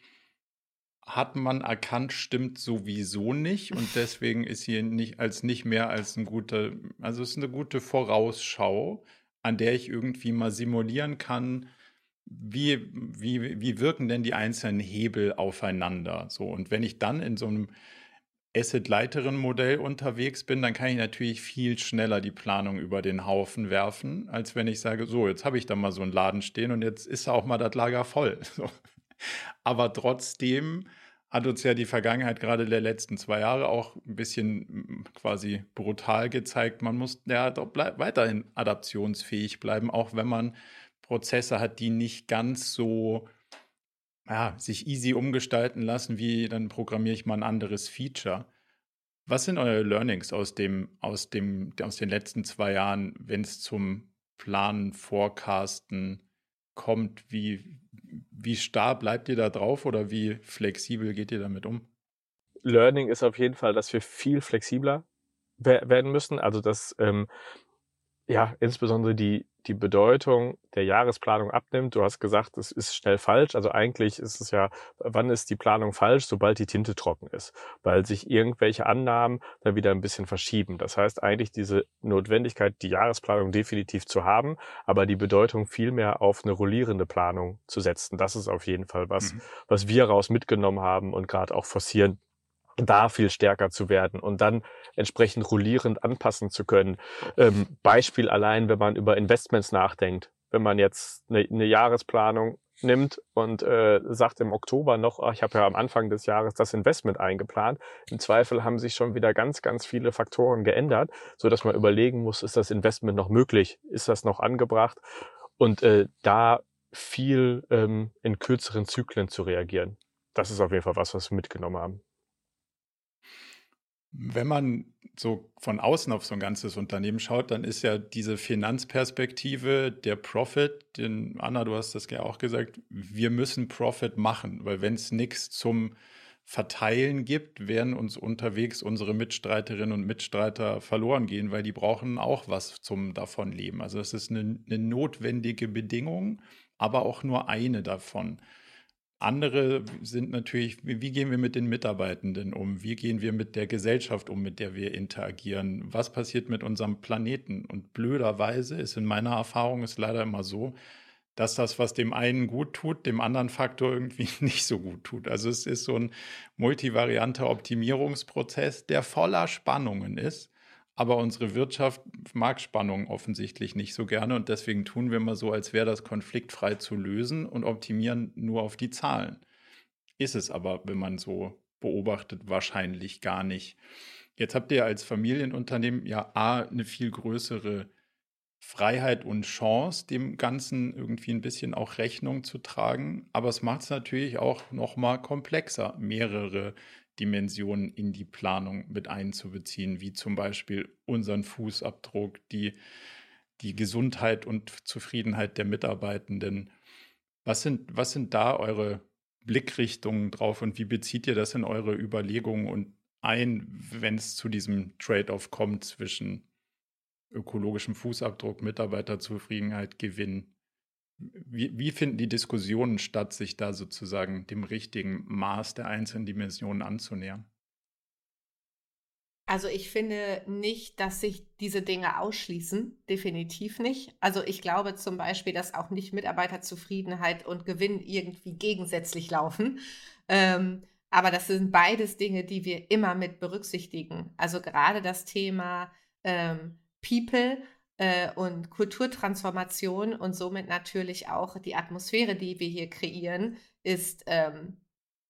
hat man erkannt, stimmt sowieso nicht und [laughs] deswegen ist sie nicht als nicht mehr als ein guter, also es ist eine gute Vorausschau, an der ich irgendwie mal simulieren kann, wie, wie, wie wirken denn die einzelnen Hebel aufeinander? So, und wenn ich dann in so einem Asset-Leiterin-Modell unterwegs bin, dann kann ich natürlich viel schneller die Planung über den Haufen werfen, als wenn ich sage, so, jetzt habe ich da mal so einen Laden stehen und jetzt ist auch mal das Lager voll. [laughs] So. Aber trotzdem hat uns ja die Vergangenheit gerade der letzten zwei Jahre auch ein bisschen mm, quasi brutal gezeigt, man muss ja doch weiterhin adaptionsfähig bleiben, auch wenn man Prozesse hat, die nicht ganz so ja, sich easy umgestalten lassen, wie dann programmiere ich mal ein anderes Feature. Was sind eure Learnings aus dem, aus dem, aus den letzten zwei Jahren, wenn es zum Planen, Forecasten kommt? Wie, wie starr bleibt ihr da drauf oder wie flexibel geht ihr damit um? Learning ist auf jeden Fall, dass wir viel flexibler werden müssen. Also dass ähm, ja insbesondere die die Bedeutung der Jahresplanung abnimmt. Du hast gesagt, es ist schnell falsch. Also eigentlich ist es ja, wann ist die Planung falsch? Sobald die Tinte trocken ist, weil sich irgendwelche Annahmen dann wieder ein bisschen verschieben. Das heißt eigentlich diese Notwendigkeit, die Jahresplanung definitiv zu haben, aber die Bedeutung viel mehr auf eine rollierende Planung zu setzen. Das ist auf jeden Fall was, mhm. was wir raus mitgenommen haben und gerade auch forcieren da viel stärker zu werden und dann entsprechend rollierend anpassen zu können. Ähm, Beispiel allein, wenn man über Investments nachdenkt. Wenn man jetzt eine, eine Jahresplanung nimmt und äh, sagt im Oktober noch, ach, ich habe ja am Anfang des Jahres das Investment eingeplant. Im Zweifel haben sich schon wieder ganz, ganz viele Faktoren geändert, so dass man überlegen muss, ist das Investment noch möglich? Ist das noch angebracht? Und äh, da viel ähm, in kürzeren Zyklen zu reagieren. Das ist auf jeden Fall was, was wir mitgenommen haben. Wenn man so von außen auf so ein ganzes Unternehmen schaut, dann ist ja diese Finanzperspektive, der Profit, den Anna, du hast das ja auch gesagt, wir müssen Profit machen, weil wenn es nichts zum verteilen gibt, werden uns unterwegs unsere Mitstreiterinnen und Mitstreiter verloren gehen, weil die brauchen auch was zum Davonleben. Also es ist eine, eine notwendige Bedingung, aber auch nur eine davon. Andere sind natürlich, wie gehen wir mit den Mitarbeitenden um? Wie gehen wir mit der Gesellschaft um, mit der wir interagieren? Was passiert mit unserem Planeten? Und blöderweise ist in meiner Erfahrung es leider immer so, dass das, was dem einen gut tut, dem anderen Faktor irgendwie [laughs] nicht so gut tut. Also es ist so ein multivarianter Optimierungsprozess, der voller Spannungen ist. Aber unsere Wirtschaft mag Spannungen offensichtlich nicht so gerne und deswegen tun wir mal so, als wäre das konfliktfrei zu lösen und optimieren nur auf die Zahlen. Ist es aber, wenn man so beobachtet, wahrscheinlich gar nicht. Jetzt habt ihr als Familienunternehmen ja A, eine viel größere Freiheit und Chance, dem Ganzen irgendwie ein bisschen auch Rechnung zu tragen. Aber es macht es natürlich auch noch mal komplexer, mehrere Dimensionen in die Planung mit einzubeziehen, wie zum Beispiel unseren Fußabdruck, die, die Gesundheit und Zufriedenheit der Mitarbeitenden. Was sind, was sind da eure Blickrichtungen drauf und wie bezieht ihr das in eure Überlegungen und ein, wenn es zu diesem Trade-off kommt zwischen ökologischem Fußabdruck, Mitarbeiterzufriedenheit, Gewinn. Wie, wie, finden die Diskussionen statt, sich da sozusagen dem richtigen Maß der einzelnen Dimensionen anzunähern? Also ich finde nicht, dass sich diese Dinge ausschließen, definitiv nicht. Also ich glaube zum Beispiel, dass auch nicht Mitarbeiterzufriedenheit und Gewinn irgendwie gegensätzlich laufen. Ähm, aber das sind beides Dinge, die wir immer mit berücksichtigen. Also gerade das Thema ähm, People äh, und Kulturtransformation und somit natürlich auch die Atmosphäre, die wir hier kreieren, ist ähm,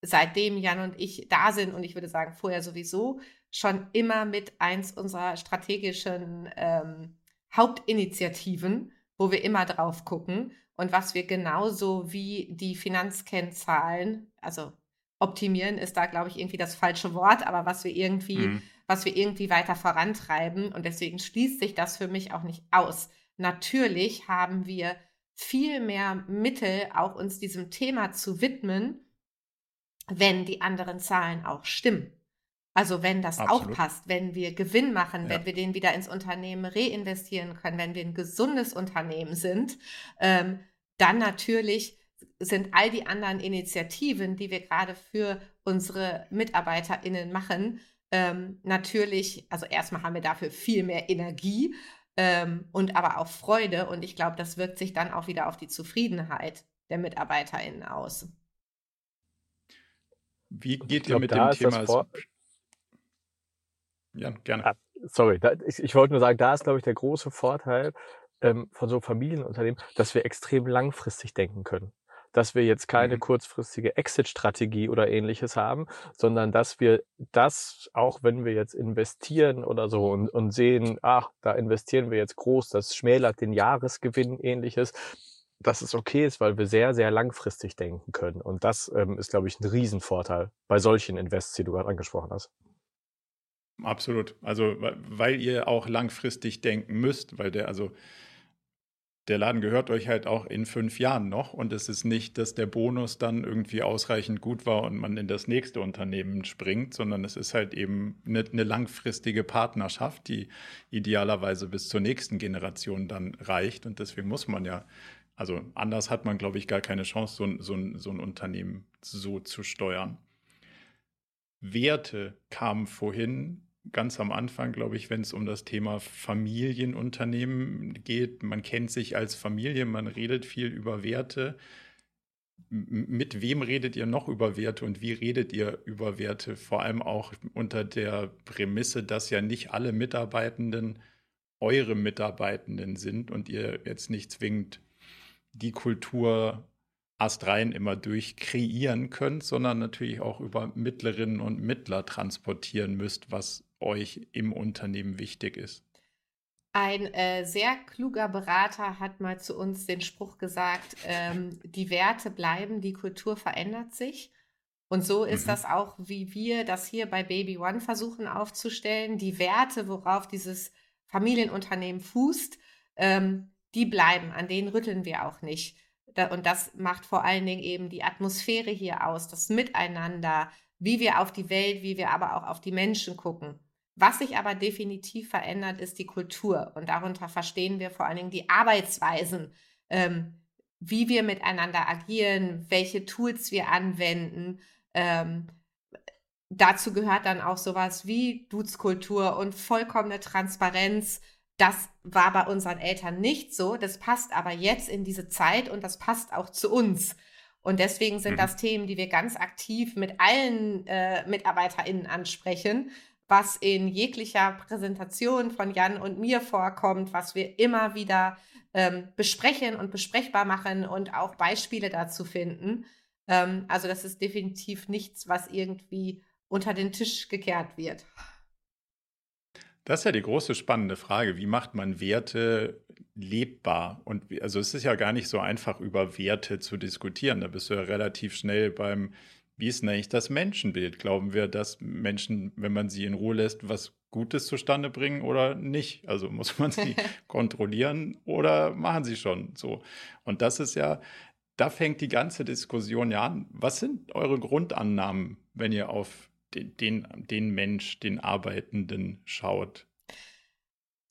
seitdem Jan und ich da sind und ich würde sagen vorher sowieso schon immer mit eins unserer strategischen ähm, Hauptinitiativen, wo wir immer drauf gucken und was wir genauso wie die Finanzkennzahlen, also optimieren ist da, glaube ich, irgendwie das falsche Wort, aber was wir irgendwie mhm was wir irgendwie weiter vorantreiben. Und deswegen schließt sich das für mich auch nicht aus. Natürlich haben wir viel mehr Mittel, auch uns diesem Thema zu widmen, wenn die anderen Zahlen auch stimmen. Also wenn das Absolut. auch passt, wenn wir Gewinn machen, ja. wenn wir den wieder ins Unternehmen reinvestieren können, wenn wir ein gesundes Unternehmen sind, ähm, dann natürlich sind all die anderen Initiativen, die wir gerade für unsere MitarbeiterInnen machen, ähm, natürlich, also erstmal haben wir dafür viel mehr Energie ähm, und aber auch Freude. Und ich glaube, das wirkt sich dann auch wieder auf die Zufriedenheit der MitarbeiterInnen aus. Wie geht ihr mit dem Thema? Ja, gerne. Ah, sorry, da, ich, ich wollte nur sagen, da ist, glaube ich, der große Vorteil ähm, von so Familienunternehmen, dass wir extrem langfristig denken können dass wir jetzt keine mhm. kurzfristige Exit-Strategie oder ähnliches haben, sondern dass wir das, auch wenn wir jetzt investieren oder so und, und sehen, ach, da investieren wir jetzt groß, das schmälert den Jahresgewinn, ähnliches, dass es okay ist, weil wir sehr, sehr langfristig denken können. Und das ähm, ist, glaube ich, ein Riesenvorteil bei solchen Invests, die du gerade angesprochen hast. Absolut. Also, weil ihr auch langfristig denken müsst, weil der, also der Laden gehört euch halt auch in fünf Jahren noch und es ist nicht, dass der Bonus dann irgendwie ausreichend gut war und man in das nächste Unternehmen springt, sondern es ist halt eben eine, eine langfristige Partnerschaft, die idealerweise bis zur nächsten Generation dann reicht und deswegen muss man ja, also anders hat man, glaube ich, gar keine Chance, so, so, so ein Unternehmen so zu steuern. Werte kamen vorhin ganz am Anfang, glaube ich, wenn es um das Thema Familienunternehmen geht. Man kennt sich als Familie, man redet viel über Werte. Mit wem redet ihr noch über Werte und wie redet ihr über Werte? Vor allem auch unter der Prämisse, dass ja nicht alle Mitarbeitenden eure Mitarbeitenden sind und ihr jetzt nicht zwingend die Kultur astrein immer durchkreieren könnt, sondern natürlich auch über Mittlerinnen und Mittler transportieren müsst, was euch im Unternehmen wichtig ist? Ein äh, sehr kluger Berater hat mal zu uns den Spruch gesagt, ähm, die Werte bleiben, die Kultur verändert sich. Und so ist mhm. das auch, wie wir das hier bei Baby One versuchen aufzustellen. Die Werte, worauf dieses Familienunternehmen fußt, ähm, die bleiben, an denen rütteln wir auch nicht. Da, und das macht vor allen Dingen eben die Atmosphäre hier aus, das Miteinander, wie wir auf die Welt, wie wir aber auch auf die Menschen gucken. Was sich aber definitiv verändert, ist die Kultur. Und darunter verstehen wir vor allen Dingen die Arbeitsweisen, ähm, wie wir miteinander agieren, welche Tools wir anwenden. Ähm, dazu gehört dann auch sowas wie Duzkultur und vollkommene Transparenz. Das war bei unseren Eltern nicht so. Das passt aber jetzt in diese Zeit und das passt auch zu uns. Und deswegen sind mhm. das Themen, die wir ganz aktiv mit allen äh, MitarbeiterInnen ansprechen, was in jeglicher Präsentation von Jan und mir vorkommt, was wir immer wieder ähm, besprechen und besprechbar machen und auch Beispiele dazu finden. Ähm, also das ist definitiv nichts, was irgendwie unter den Tisch gekehrt wird. Das ist ja die große spannende Frage. Wie macht man Werte lebbar? Und also es ist ja gar nicht so einfach, über Werte zu diskutieren. Da bist du ja relativ schnell beim, wie ist denn eigentlich das Menschenbild? Glauben wir, dass Menschen, wenn man sie in Ruhe lässt, was Gutes zustande bringen oder nicht? Also muss man sie [laughs] kontrollieren oder machen sie schon so? Und das ist ja, da fängt die ganze Diskussion ja an. Was sind eure Grundannahmen, wenn ihr auf den, den Mensch, den Arbeitenden schaut.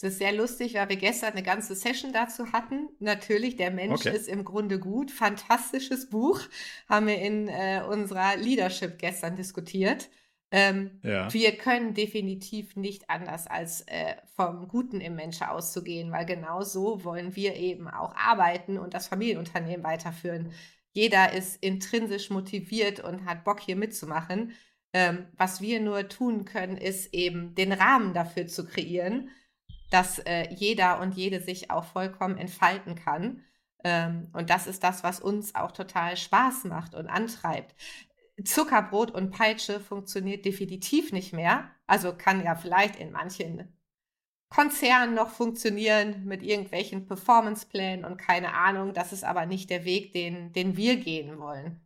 Das ist sehr lustig, weil wir gestern eine ganze Session dazu hatten. Natürlich, der Mensch okay. ist im Grunde gut. Fantastisches Buch haben wir in äh, unserer Leadership gestern diskutiert. Ähm, ja. Wir können definitiv nicht anders als äh, vom Guten im Menschen auszugehen, weil genau so wollen wir eben auch arbeiten und das Familienunternehmen weiterführen. Jeder ist intrinsisch motiviert und hat Bock hier mitzumachen. Ähm, was wir nur tun können, ist eben den Rahmen dafür zu kreieren, dass äh, jeder und jede sich auch vollkommen entfalten kann. Ähm, und das ist das, was uns auch total Spaß macht und antreibt. Zuckerbrot und Peitsche funktioniert definitiv nicht mehr. Also kann ja vielleicht in manchen Konzernen noch funktionieren mit irgendwelchen Performanceplänen und keine Ahnung. Das ist aber nicht der Weg, den, den wir gehen wollen.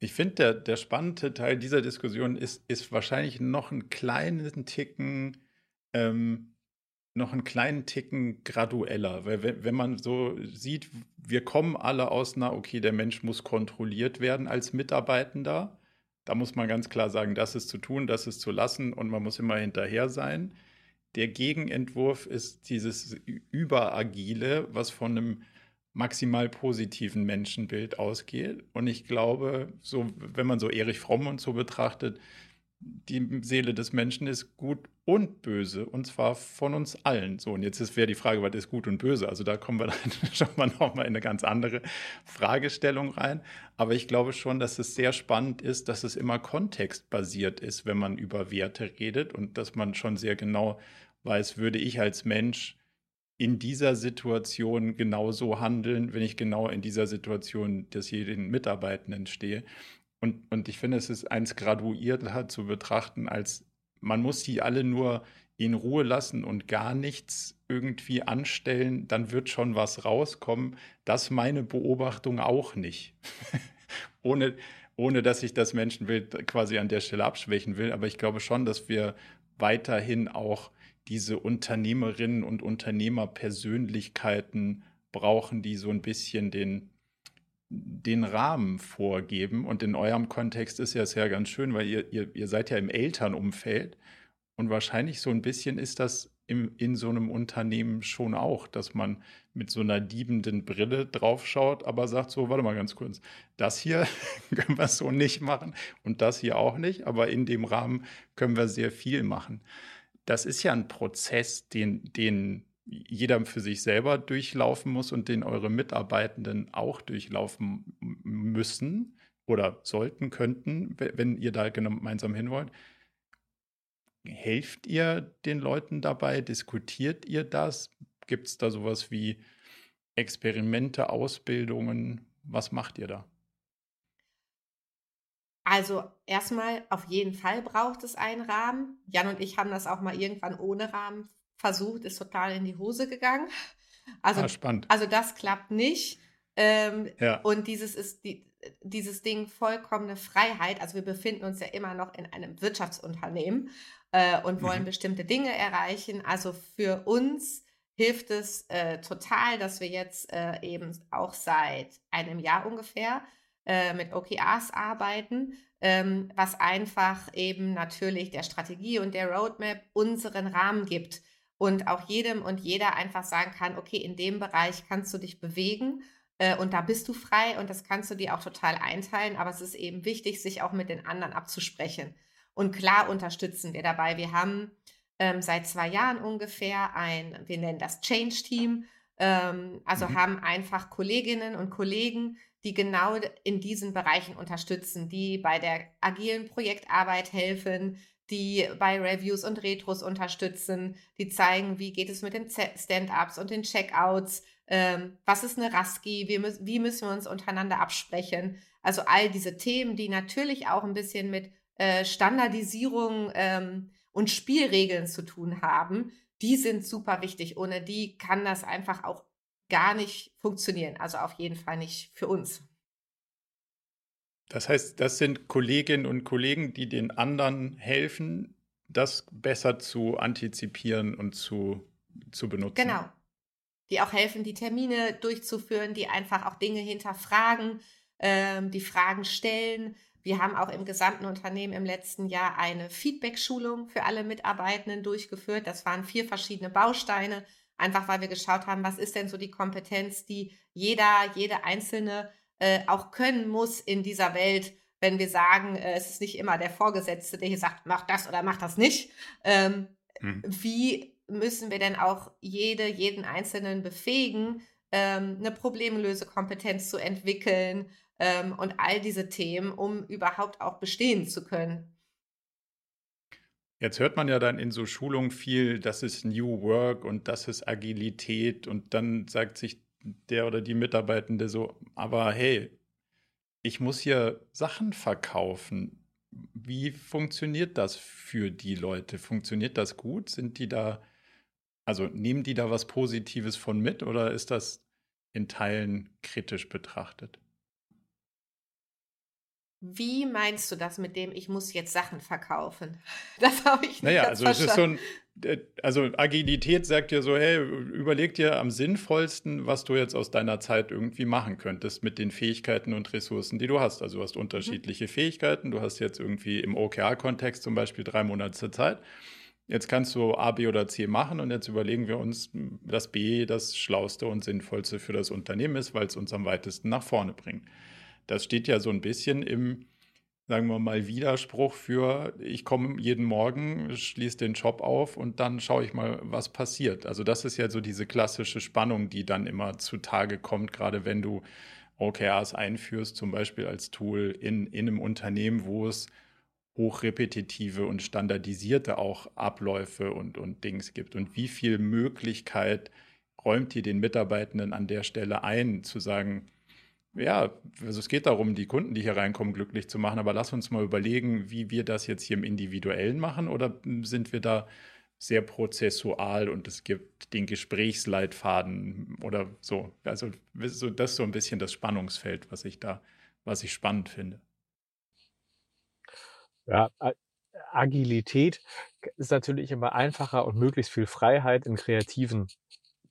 Ich finde, der, der spannende Teil dieser Diskussion ist, ist wahrscheinlich noch einen kleinen Ticken, ähm, noch einen kleinen Ticken gradueller. Weil wenn, wenn man so sieht, wir kommen alle aus einer, okay, der Mensch muss kontrolliert werden als Mitarbeitender. Da muss man ganz klar sagen, das ist zu tun, das ist zu lassen und man muss immer hinterher sein. Der Gegenentwurf ist dieses Überagile, was von einem maximal positiven Menschenbild ausgeht. Und ich glaube, so, wenn man so Erich Fromm und so betrachtet, die Seele des Menschen ist gut und böse, und zwar von uns allen. So, und jetzt wäre die Frage, was ist gut und böse? Also da kommen wir [laughs] dann schon mal nochmal in eine ganz andere Fragestellung rein. Aber ich glaube schon, dass es sehr spannend ist, dass es immer kontextbasiert ist, wenn man über Werte redet und dass man schon sehr genau weiß, würde ich als Mensch in dieser Situation genauso handeln, wenn ich genau in dieser Situation des jeden Mitarbeitenden stehe. Und, und ich finde, es ist eins graduierter zu betrachten, als man muss die alle nur in Ruhe lassen und gar nichts irgendwie anstellen, dann wird schon was rauskommen. Das meine Beobachtung auch nicht. [laughs] ohne, ohne dass ich das Menschenbild quasi an der Stelle abschwächen will. Aber ich glaube schon, dass wir weiterhin auch diese Unternehmerinnen und Unternehmerpersönlichkeiten brauchen, die so ein bisschen den, den Rahmen vorgeben. Und in eurem Kontext ist ja sehr ganz schön, weil ihr, ihr, ihr seid ja im Elternumfeld. Und wahrscheinlich so ein bisschen ist das im, in so einem Unternehmen schon auch, dass man mit so einer diebenden Brille draufschaut, aber sagt so, warte mal ganz kurz, das hier [laughs] können wir so nicht machen und das hier auch nicht, aber in dem Rahmen können wir sehr viel machen das ist ja ein Prozess, den, den jeder für sich selber durchlaufen muss und den eure Mitarbeitenden auch durchlaufen müssen oder sollten, könnten, wenn ihr da gemeinsam hin wollt. Helft ihr den Leuten dabei? Diskutiert ihr das? Gibt es da sowas wie Experimente, Ausbildungen? Was macht ihr da? Also erstmal, auf jeden Fall braucht es einen Rahmen. Jan und ich haben das auch mal irgendwann ohne Rahmen versucht, ist total in die Hose gegangen. Also, ah, also das klappt nicht. Ähm, ja. Und dieses ist die, dieses Ding vollkommene Freiheit. Also wir befinden uns ja immer noch in einem Wirtschaftsunternehmen äh, und wollen mhm. bestimmte Dinge erreichen. Also für uns hilft es äh, total, dass wir jetzt äh, eben auch seit einem Jahr ungefähr äh, mit OKRs arbeiten, ähm, was einfach eben natürlich der Strategie und der Roadmap unseren Rahmen gibt und auch jedem und jeder einfach sagen kann, okay, in dem Bereich kannst du dich bewegen äh, und da bist du frei und das kannst du dir auch total einteilen, aber es ist eben wichtig, sich auch mit den anderen abzusprechen. Und klar unterstützen wir dabei. Wir haben ähm, seit zwei Jahren ungefähr ein, wir nennen das Change Team, ähm, also mhm. haben einfach Kolleginnen und Kollegen, die genau in diesen Bereichen unterstützen, die bei der agilen Projektarbeit helfen, die bei Reviews und Retros unterstützen, die zeigen, wie geht es mit den Stand-ups und den Checkouts, ähm, was ist eine Rasky, wie, wie, müssen wir uns untereinander absprechen. Also all diese Themen, die natürlich auch ein bisschen mit äh, Standardisierung ähm, und Spielregeln zu tun haben, die sind super wichtig. Ohne die kann das einfach auch gar nicht funktionieren. Also auf jeden Fall nicht für uns. Das heißt, das sind Kolleginnen und Kollegen, die den anderen helfen, das besser zu antizipieren und zu, zu benutzen. Genau. Die auch helfen, die Termine durchzuführen, die einfach auch Dinge hinterfragen, ähm, die Fragen stellen. Wir haben auch im gesamten Unternehmen im letzten Jahr eine Feedback-Schulung für alle Mitarbeitenden durchgeführt. Das waren vier verschiedene Bausteine, einfach weil wir geschaut haben, was ist denn so die Kompetenz, die jeder, jede einzelne äh, auch können muss in dieser Welt, wenn wir sagen, äh, es ist nicht immer der Vorgesetzte, der hier sagt, mach das oder mach das nicht. Ähm, hm. Wie müssen wir denn auch jede, jeden Einzelnen befähigen, ähm, eine Problemlösekompetenz zu entwickeln ähm, und all diese Themen, um überhaupt auch bestehen zu können? Jetzt hört man ja dann in so Schulungen viel, das ist New Work und das ist Agilität und dann sagt sich der oder die Mitarbeitende so, aber hey, ich muss hier Sachen verkaufen. Wie funktioniert das für die Leute? Funktioniert das gut? Sind die da, also nehmen die da was Positives von mit oder ist das in Teilen kritisch betrachtet? Wie meinst du das mit dem, ich muss jetzt Sachen verkaufen? [laughs] Das habe ich nicht Naja, also verstanden. es ist so ein, äh, also Agilität sagt dir so, hey, überleg dir am sinnvollsten, was du jetzt aus deiner Zeit irgendwie machen könntest mit den Fähigkeiten und Ressourcen, die du hast. Also du hast unterschiedliche mhm. Fähigkeiten. Du hast jetzt irgendwie im OKR-Kontext zum Beispiel drei Monate Zeit. Jetzt kannst du A, B oder C machen und jetzt überlegen wir uns, dass B das Schlauste und Sinnvollste für das Unternehmen ist, weil es uns am weitesten nach vorne bringt. Das steht ja so ein bisschen im, sagen wir mal, Widerspruch für, ich komme jeden Morgen, schließe den Job auf und dann schaue ich mal, was passiert. Also das ist ja so diese klassische Spannung, die dann immer zutage kommt, gerade wenn du OKRs einführst, zum Beispiel als Tool in, in einem Unternehmen, wo es hochrepetitive und standardisierte auch Abläufe und, und Dings gibt. Und wie viel Möglichkeit räumt ihr den Mitarbeitenden an der Stelle ein, zu sagen, ja, also es geht darum, die Kunden, die hier reinkommen, glücklich zu machen. Aber lass uns mal überlegen, wie wir das jetzt hier im Individuellen machen. Oder sind wir da sehr prozessual und es gibt den Gesprächsleitfaden oder so. Also das ist so ein bisschen das Spannungsfeld, was ich da, was ich spannend finde. Ja, Agilität ist natürlich immer einfacher und möglichst viel Freiheit in kreativen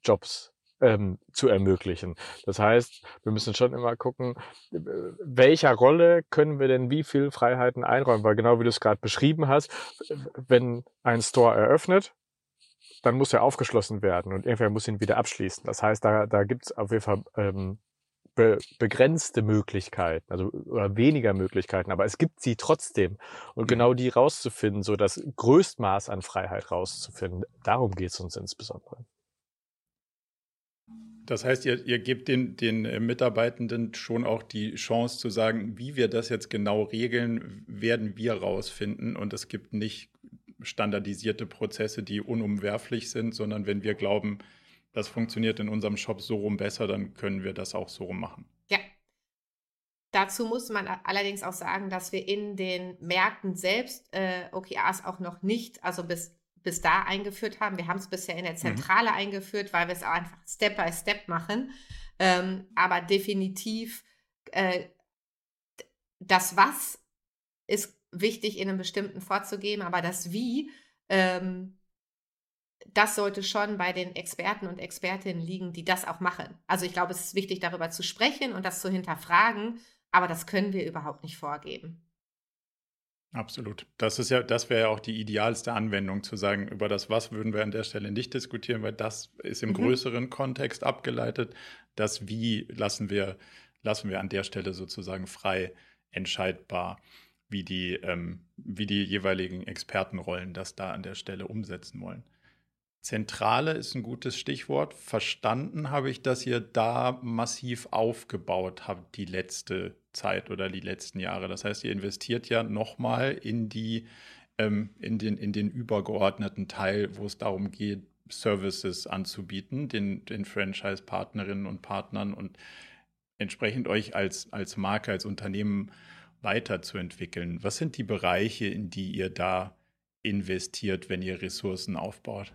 Jobs ähm, zu ermöglichen. Das heißt, wir müssen schon immer gucken, welcher Rolle können wir denn wie viel Freiheiten einräumen, weil genau wie du es gerade beschrieben hast, wenn ein Store eröffnet, dann muss er aufgeschlossen werden und irgendwer muss ihn wieder abschließen. Das heißt, da, da gibt es auf jeden Fall ähm, be begrenzte Möglichkeiten, also oder weniger Möglichkeiten, aber es gibt sie trotzdem. Und genau die rauszufinden, so das Größtmaß an Freiheit rauszufinden, darum geht es uns insbesondere. Das heißt, ihr, ihr gebt den, den äh, Mitarbeitenden schon auch die Chance zu sagen, wie wir das jetzt genau regeln, werden wir rausfinden. Und es gibt nicht standardisierte Prozesse, die unumwerflich sind, sondern wenn wir glauben, das funktioniert in unserem Shop so rum besser, dann können wir das auch so rum machen. Ja. Dazu muss man allerdings auch sagen, dass wir in den Märkten selbst äh, OKRs auch noch nicht, also bis bis da eingeführt haben. Wir haben es bisher in der mhm. Zentrale mhm. eingeführt, weil wir es auch einfach Step by Step machen. Ähm, aber definitiv äh, das Was ist wichtig in einem bestimmten vorzugeben, aber das Wie, ähm, das sollte schon bei den Experten und Expertinnen liegen, die das auch machen. Also ich glaube, es ist wichtig, darüber zu sprechen und das zu hinterfragen, aber das können wir überhaupt nicht vorgeben. Absolut. Das ist ja, das wäre ja auch die idealste Anwendung, zu sagen, über das Was würden wir an der Stelle nicht diskutieren, weil das ist im mhm. größeren Kontext abgeleitet. Das Wie lassen wir, lassen wir an der Stelle sozusagen frei entscheidbar, wie die, ähm, wie die jeweiligen Expertenrollen das da an der Stelle umsetzen wollen. Zentrale ist ein gutes Stichwort. Verstanden habe ich, dass ihr da massiv aufgebaut habt die letzte Zeit oder die letzten Jahre. Das heißt, ihr investiert ja nochmal in die, ähm, in den, in den übergeordneten Teil, wo es darum geht, Services anzubieten, den, den Franchise-Partnerinnen und Partnern und entsprechend euch als, als Marke, als Unternehmen weiterzuentwickeln. Was sind die Bereiche, in die ihr da investiert, wenn ihr Ressourcen aufbaut?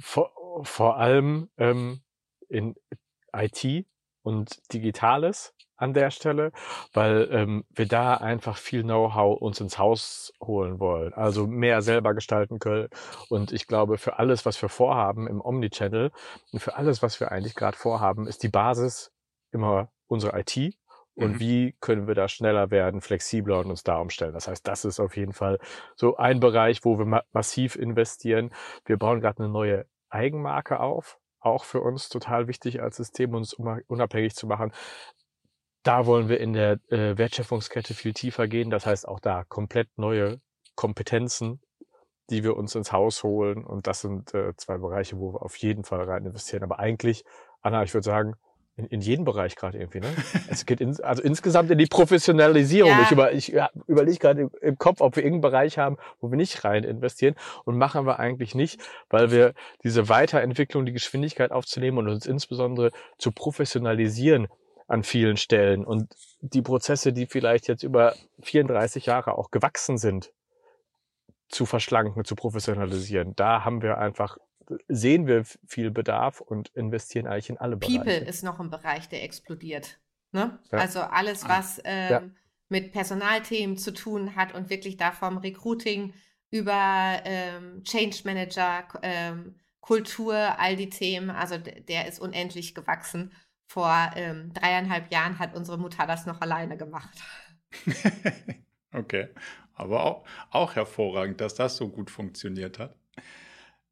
vor, vor allem ähm, in IT und Digitales an der Stelle, weil ähm, wir da einfach viel Know-how uns ins Haus holen wollen, also mehr selber gestalten können. Und ich glaube, für alles, was wir vorhaben im Omnichannel und für alles, was wir eigentlich gerade vorhaben, ist die Basis immer unsere IT und mhm. wie können wir da schneller werden, flexibler und uns da umstellen. Das heißt, das ist auf jeden Fall so ein Bereich, wo wir ma massiv investieren. Wir bauen gerade eine neue Eigenmarke auf, auch für uns total wichtig als System, uns unabhängig zu machen. Da wollen wir in der äh, Wertschöpfungskette viel tiefer gehen. Das heißt auch da komplett neue Kompetenzen, die wir uns ins Haus holen. Und das sind äh, zwei Bereiche, wo wir auf jeden Fall rein investieren. Aber eigentlich, Anna, ich würde sagen, in, in jedem Bereich gerade irgendwie, ne? Es geht in, also insgesamt in die Professionalisierung. Ja. Ich, über, ich ja, überlege gerade im, im, Kopf, ob wir irgendeinen Bereich haben, wo wir nicht rein investieren. Und machen wir eigentlich nicht, weil wir diese Weiterentwicklung, die Geschwindigkeit aufzunehmen und uns insbesondere zu professionalisieren an vielen Stellen und die Prozesse, die vielleicht jetzt über 34 Jahre auch gewachsen sind, zu verschlanken, zu professionalisieren. Da haben wir einfach sehen wir viel Bedarf und investieren eigentlich in alle Bereiche. People ist noch ein Bereich, der explodiert. Ne? Ja. Also alles, ah. was ähm, ja. mit Personalthemen zu tun hat und wirklich da vom Recruiting über ähm, Change Manager, ähm, Kultur, all die Themen, also der ist unendlich gewachsen. Vor ähm, dreieinhalb Jahren hat unsere Mutter das noch alleine gemacht. [laughs] okay, aber auch, auch hervorragend, dass das so gut funktioniert hat.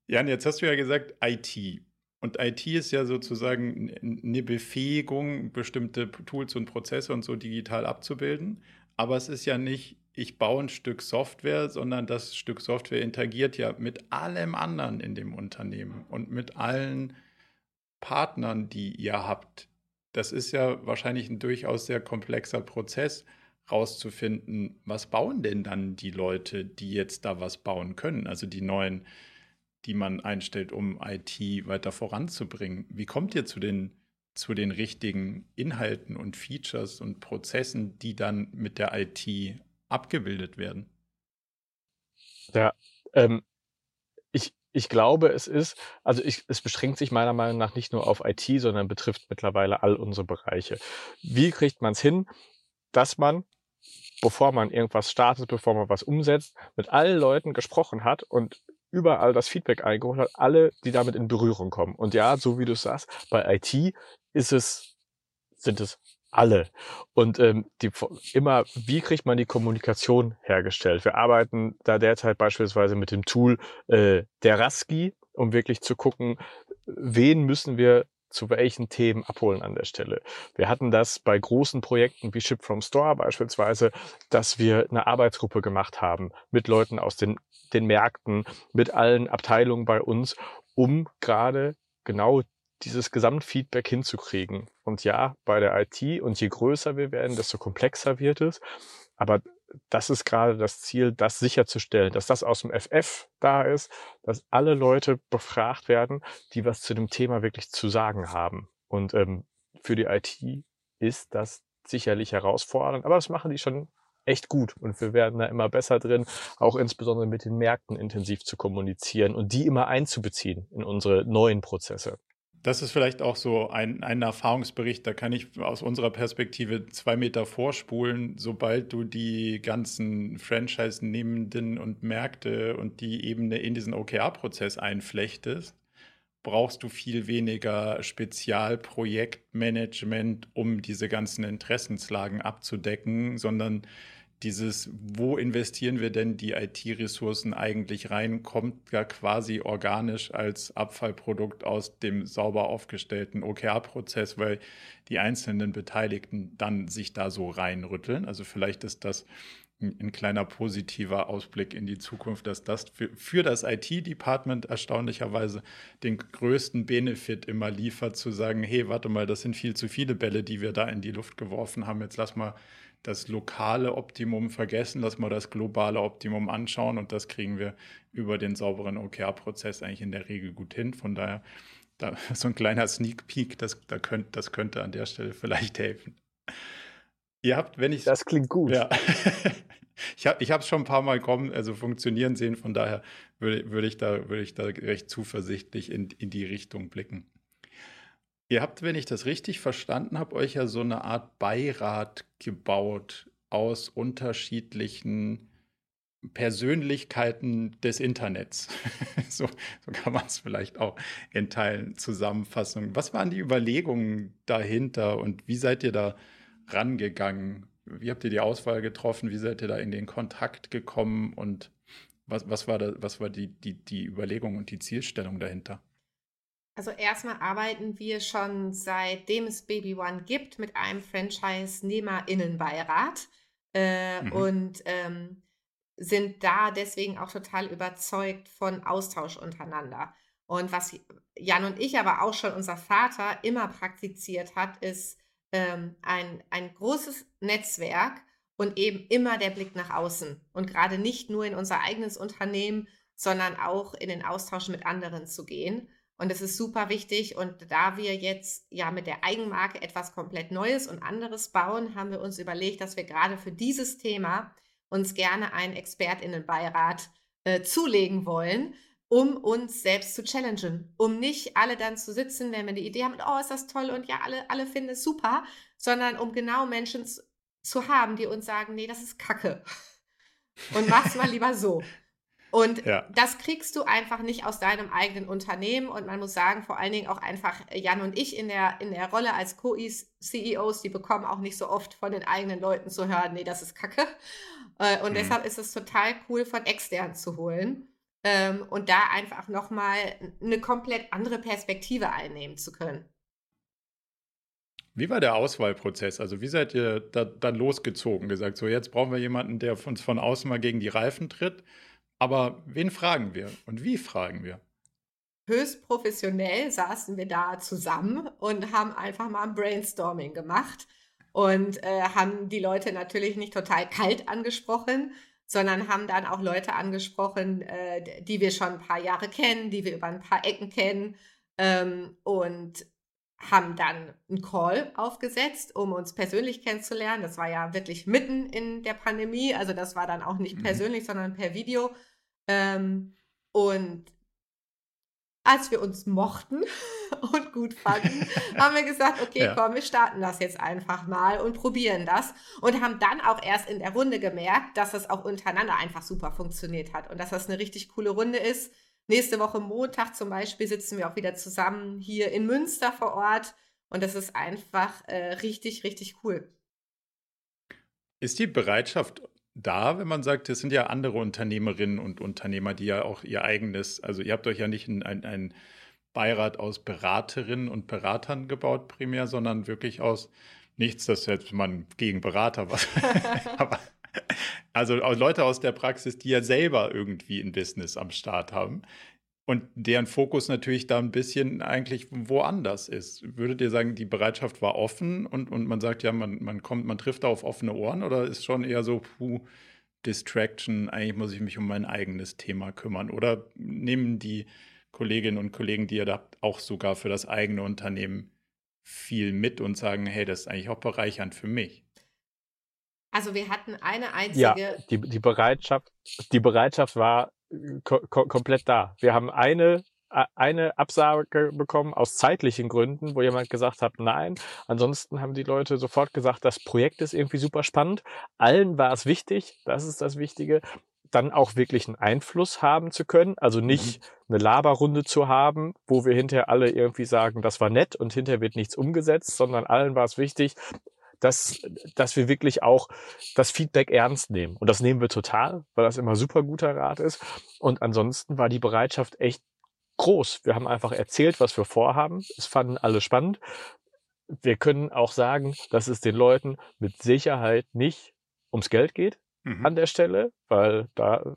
Jan, jetzt hast du ja gesagt IT. Und IT ist ja sozusagen eine Befähigung, bestimmte Tools und Prozesse und so digital abzubilden. Aber es ist ja nicht, ich baue ein Stück Software, sondern das Stück Software interagiert ja mit allem anderen in dem Unternehmen und mit allen Partnern, die ihr habt. Das ist ja wahrscheinlich ein durchaus sehr komplexer Prozess, rauszufinden, was bauen denn dann die Leute, die jetzt da was bauen können, also die neuen die man einstellt, um IT weiter voranzubringen. Wie kommt ihr zu den, zu den richtigen Inhalten und Features und Prozessen, die dann mit der IT abgebildet werden? Ja, ähm, ich, ich glaube, es ist, also ich, es beschränkt sich meiner Meinung nach nicht nur auf IT, sondern betrifft mittlerweile all unsere Bereiche. Wie kriegt man es hin, dass man, bevor man irgendwas startet, bevor man was umsetzt, mit allen Leuten gesprochen hat und überall das Feedback eingeholt hat, alle, die damit in Berührung kommen. Und ja, so wie du sagst, bei IT ist es, sind es alle. Und ähm, die, immer, wie kriegt man die Kommunikation hergestellt? Wir arbeiten da derzeit beispielsweise mit dem Tool äh, der Raski, um wirklich zu gucken, wen müssen wir zu welchen Themen abholen an der Stelle. Wir hatten das bei großen Projekten wie Ship from Store beispielsweise, dass wir eine Arbeitsgruppe gemacht haben mit Leuten aus den, den Märkten, mit allen Abteilungen bei uns, um gerade genau dieses Gesamtfeedback hinzukriegen. Und ja, bei der IT und je größer wir werden, desto komplexer wird es. Aber das ist gerade das Ziel, das sicherzustellen, dass das aus dem FF da ist, dass alle Leute befragt werden, die was zu dem Thema wirklich zu sagen haben. Und ähm, für die IT ist das sicherlich herausfordernd, aber das machen die schon echt gut und wir werden da immer besser drin, auch insbesondere mit den Märkten intensiv zu kommunizieren und die immer einzubeziehen in unsere neuen Prozesse. Das ist vielleicht auch so ein, ein Erfahrungsbericht, da kann ich aus unserer Perspektive zwei Meter vorspulen. Sobald du die ganzen Franchise-Nehmenden und Märkte und die Ebene in diesen OKR-Prozess einflechtest, brauchst du viel weniger Spezialprojektmanagement, um diese ganzen Interessenslagen abzudecken, sondern dieses, wo investieren wir denn die IT-Ressourcen eigentlich rein, kommt ja quasi organisch als Abfallprodukt aus dem sauber aufgestellten OKR-Prozess, weil die einzelnen Beteiligten dann sich da so reinrütteln. Also vielleicht ist das ein, ein kleiner positiver Ausblick in die Zukunft, dass das für, für das IT-Department erstaunlicherweise den größten Benefit immer liefert, zu sagen, hey, warte mal, das sind viel zu viele Bälle, die wir da in die Luft geworfen haben. Jetzt lass mal das lokale Optimum vergessen, lass mal das globale Optimum anschauen und das kriegen wir über den sauberen OKR-Prozess eigentlich in der Regel gut hin. Von daher da, [laughs] so ein kleiner Sneak Peek, das, da könnt, das könnte an der Stelle vielleicht helfen. Ihr habt, wenn ich. Das klingt gut. Ja. [laughs] ich habe es schon ein paar Mal kommen, also funktionieren sehen, von daher würde, würde, ich, da, würde ich da recht zuversichtlich in, in die Richtung blicken. Ihr habt, wenn ich das richtig verstanden habe, euch ja so eine Art Beirat gebaut aus unterschiedlichen Persönlichkeiten des Internets. [laughs] so, so, kann man es vielleicht auch in Teilen zusammenfassen. Was waren die Überlegungen dahinter und wie seid ihr da rangegangen? Wie habt ihr die Auswahl getroffen? Wie seid ihr da in den Kontakt gekommen und was, was war, da, was war die, die, die Überlegung und die Zielstellung dahinter? Also erstmal arbeiten wir schon seitdem es Baby One gibt mit einem Franchise-Nehmerinnenbeirat äh, mhm. und ähm, sind da deswegen auch total überzeugt von Austausch untereinander. Und was Jan und ich, aber auch schon unser Vater immer praktiziert hat, ist ähm, ein, ein großes Netzwerk und eben immer der Blick nach außen. Und gerade nicht nur in unser eigenes Unternehmen, sondern auch in den Austausch mit anderen zu gehen. Und das ist super wichtig. Und da wir jetzt ja mit der Eigenmarke etwas komplett Neues und anderes bauen, haben wir uns überlegt, dass wir gerade für dieses Thema uns gerne einen Expertinnenbeirat äh, zulegen wollen, um uns selbst zu challengen, um nicht alle dann zu sitzen, wenn wir die Idee haben, oh, ist das toll und ja, alle, alle finden es super, sondern um genau Menschen zu, zu haben, die uns sagen, nee, das ist Kacke. Und mach's mal lieber so. Und ja. das kriegst du einfach nicht aus deinem eigenen Unternehmen. Und man muss sagen, vor allen Dingen auch einfach Jan und ich in der, in der Rolle als Co-CEOs, die bekommen auch nicht so oft von den eigenen Leuten zu hören, nee, das ist Kacke. Äh, und mhm. deshalb ist es total cool, von extern zu holen ähm, und da einfach nochmal eine komplett andere Perspektive einnehmen zu können. Wie war der Auswahlprozess? Also wie seid ihr da, dann losgezogen? Gesagt, so jetzt brauchen wir jemanden, der uns von außen mal gegen die Reifen tritt. Aber wen fragen wir und wie fragen wir? Höchst professionell saßen wir da zusammen und haben einfach mal ein Brainstorming gemacht und äh, haben die Leute natürlich nicht total kalt angesprochen, sondern haben dann auch Leute angesprochen, äh, die wir schon ein paar Jahre kennen, die wir über ein paar Ecken kennen ähm, und haben dann einen Call aufgesetzt, um uns persönlich kennenzulernen. Das war ja wirklich mitten in der Pandemie, also das war dann auch nicht mhm. persönlich, sondern per Video. Ähm, und als wir uns mochten [laughs] und gut fanden, [laughs] haben wir gesagt, okay, ja. komm, wir starten das jetzt einfach mal und probieren das und haben dann auch erst in der Runde gemerkt, dass das auch untereinander einfach super funktioniert hat und dass das eine richtig coole Runde ist. Nächste Woche Montag zum Beispiel sitzen wir auch wieder zusammen hier in Münster vor Ort und das ist einfach äh, richtig, richtig cool. Ist die Bereitschaft da, wenn man sagt, es sind ja andere Unternehmerinnen und Unternehmer, die ja auch ihr eigenes, also ihr habt euch ja nicht ein, ein, ein Beirat aus Beraterinnen und Beratern gebaut primär, sondern wirklich aus nichts, dass jetzt man gegen Berater was, [laughs] aber also Leute aus der Praxis, die ja selber irgendwie ein Business am Start haben und deren Fokus natürlich da ein bisschen eigentlich woanders ist. Würdet ihr sagen, die Bereitschaft war offen und, und man sagt, ja, man, man kommt, man trifft da auf offene Ohren oder ist schon eher so, puh, Distraction, eigentlich muss ich mich um mein eigenes Thema kümmern? Oder nehmen die Kolleginnen und Kollegen, die ihr da habt, auch sogar für das eigene Unternehmen viel mit und sagen, hey, das ist eigentlich auch bereichernd für mich? Also wir hatten eine einzige. Ja, die, die Bereitschaft, die Bereitschaft war ko komplett da. Wir haben eine eine Absage bekommen aus zeitlichen Gründen, wo jemand gesagt hat, nein. Ansonsten haben die Leute sofort gesagt, das Projekt ist irgendwie super spannend. Allen war es wichtig, das ist das Wichtige. dann auch wirklich einen Einfluss haben zu können. Also nicht mhm. eine Laberrunde zu haben, wo wir hinterher alle irgendwie sagen, das war nett und hinterher wird nichts umgesetzt, sondern allen war es wichtig, dass, dass wir wirklich auch das Feedback ernst nehmen. Und das nehmen wir total, weil das immer super guter Rat ist. Und ansonsten war die Bereitschaft echt groß. Wir haben einfach erzählt, was wir vorhaben. Es fanden alle spannend. Wir können auch sagen, dass es den Leuten mit Sicherheit nicht ums Geld geht mhm. an der Stelle, weil da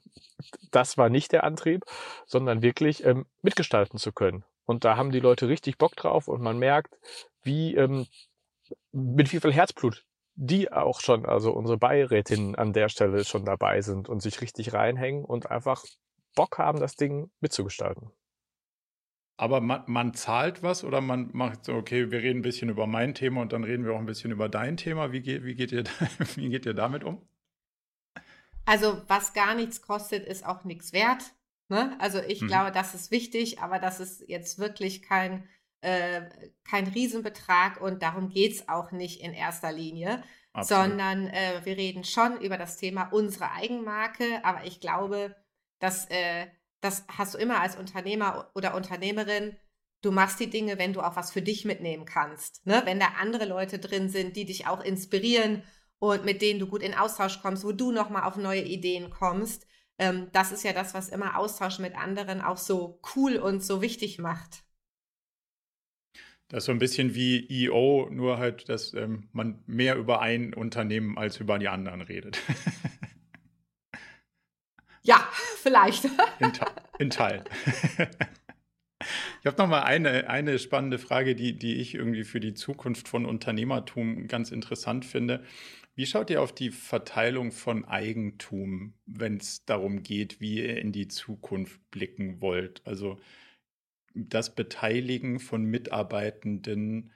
das war nicht der Antrieb, sondern wirklich ähm, mitgestalten zu können. Und da haben die Leute richtig Bock drauf und man merkt, wie ähm, mit wie viel Herzblut die auch schon, also unsere Beirätinnen an der Stelle schon dabei sind und sich richtig reinhängen und einfach Bock haben, das Ding mitzugestalten. Aber man, man, zahlt was oder man macht so, okay, wir reden ein bisschen über mein Thema und dann reden wir auch ein bisschen über dein Thema. Wie geht, wie geht, ihr, [laughs] wie geht ihr damit um? Also, was gar nichts kostet, ist auch nichts wert. Ne? Also, ich mhm. glaube, das ist wichtig, aber das ist jetzt wirklich kein, äh, kein Riesenbetrag und darum geht es auch nicht in erster Linie, Absolut. sondern äh, wir reden schon über das Thema unsere Eigenmarke, aber ich glaube, dass. Äh, das hast du immer als Unternehmer oder Unternehmerin. Du machst die Dinge, wenn du auch was für dich mitnehmen kannst. Ne? Wenn da andere Leute drin sind, die dich auch inspirieren und mit denen du gut in Austausch kommst, wo du nochmal auf neue Ideen kommst. Ähm, das ist ja das, was immer Austausch mit anderen auch so cool und so wichtig macht. Das ist so ein bisschen wie EO, nur halt, dass ähm, man mehr über ein Unternehmen als über die anderen redet. [laughs] Ja, vielleicht. [laughs] In, in Teilen. Ich habe noch mal eine, eine spannende Frage, die, die ich irgendwie für die Zukunft von Unternehmertum ganz interessant finde. Wie schaut ihr auf die Verteilung von Eigentum, wenn es darum geht, wie ihr in die Zukunft blicken wollt? Also das Beteiligen von Mitarbeitenden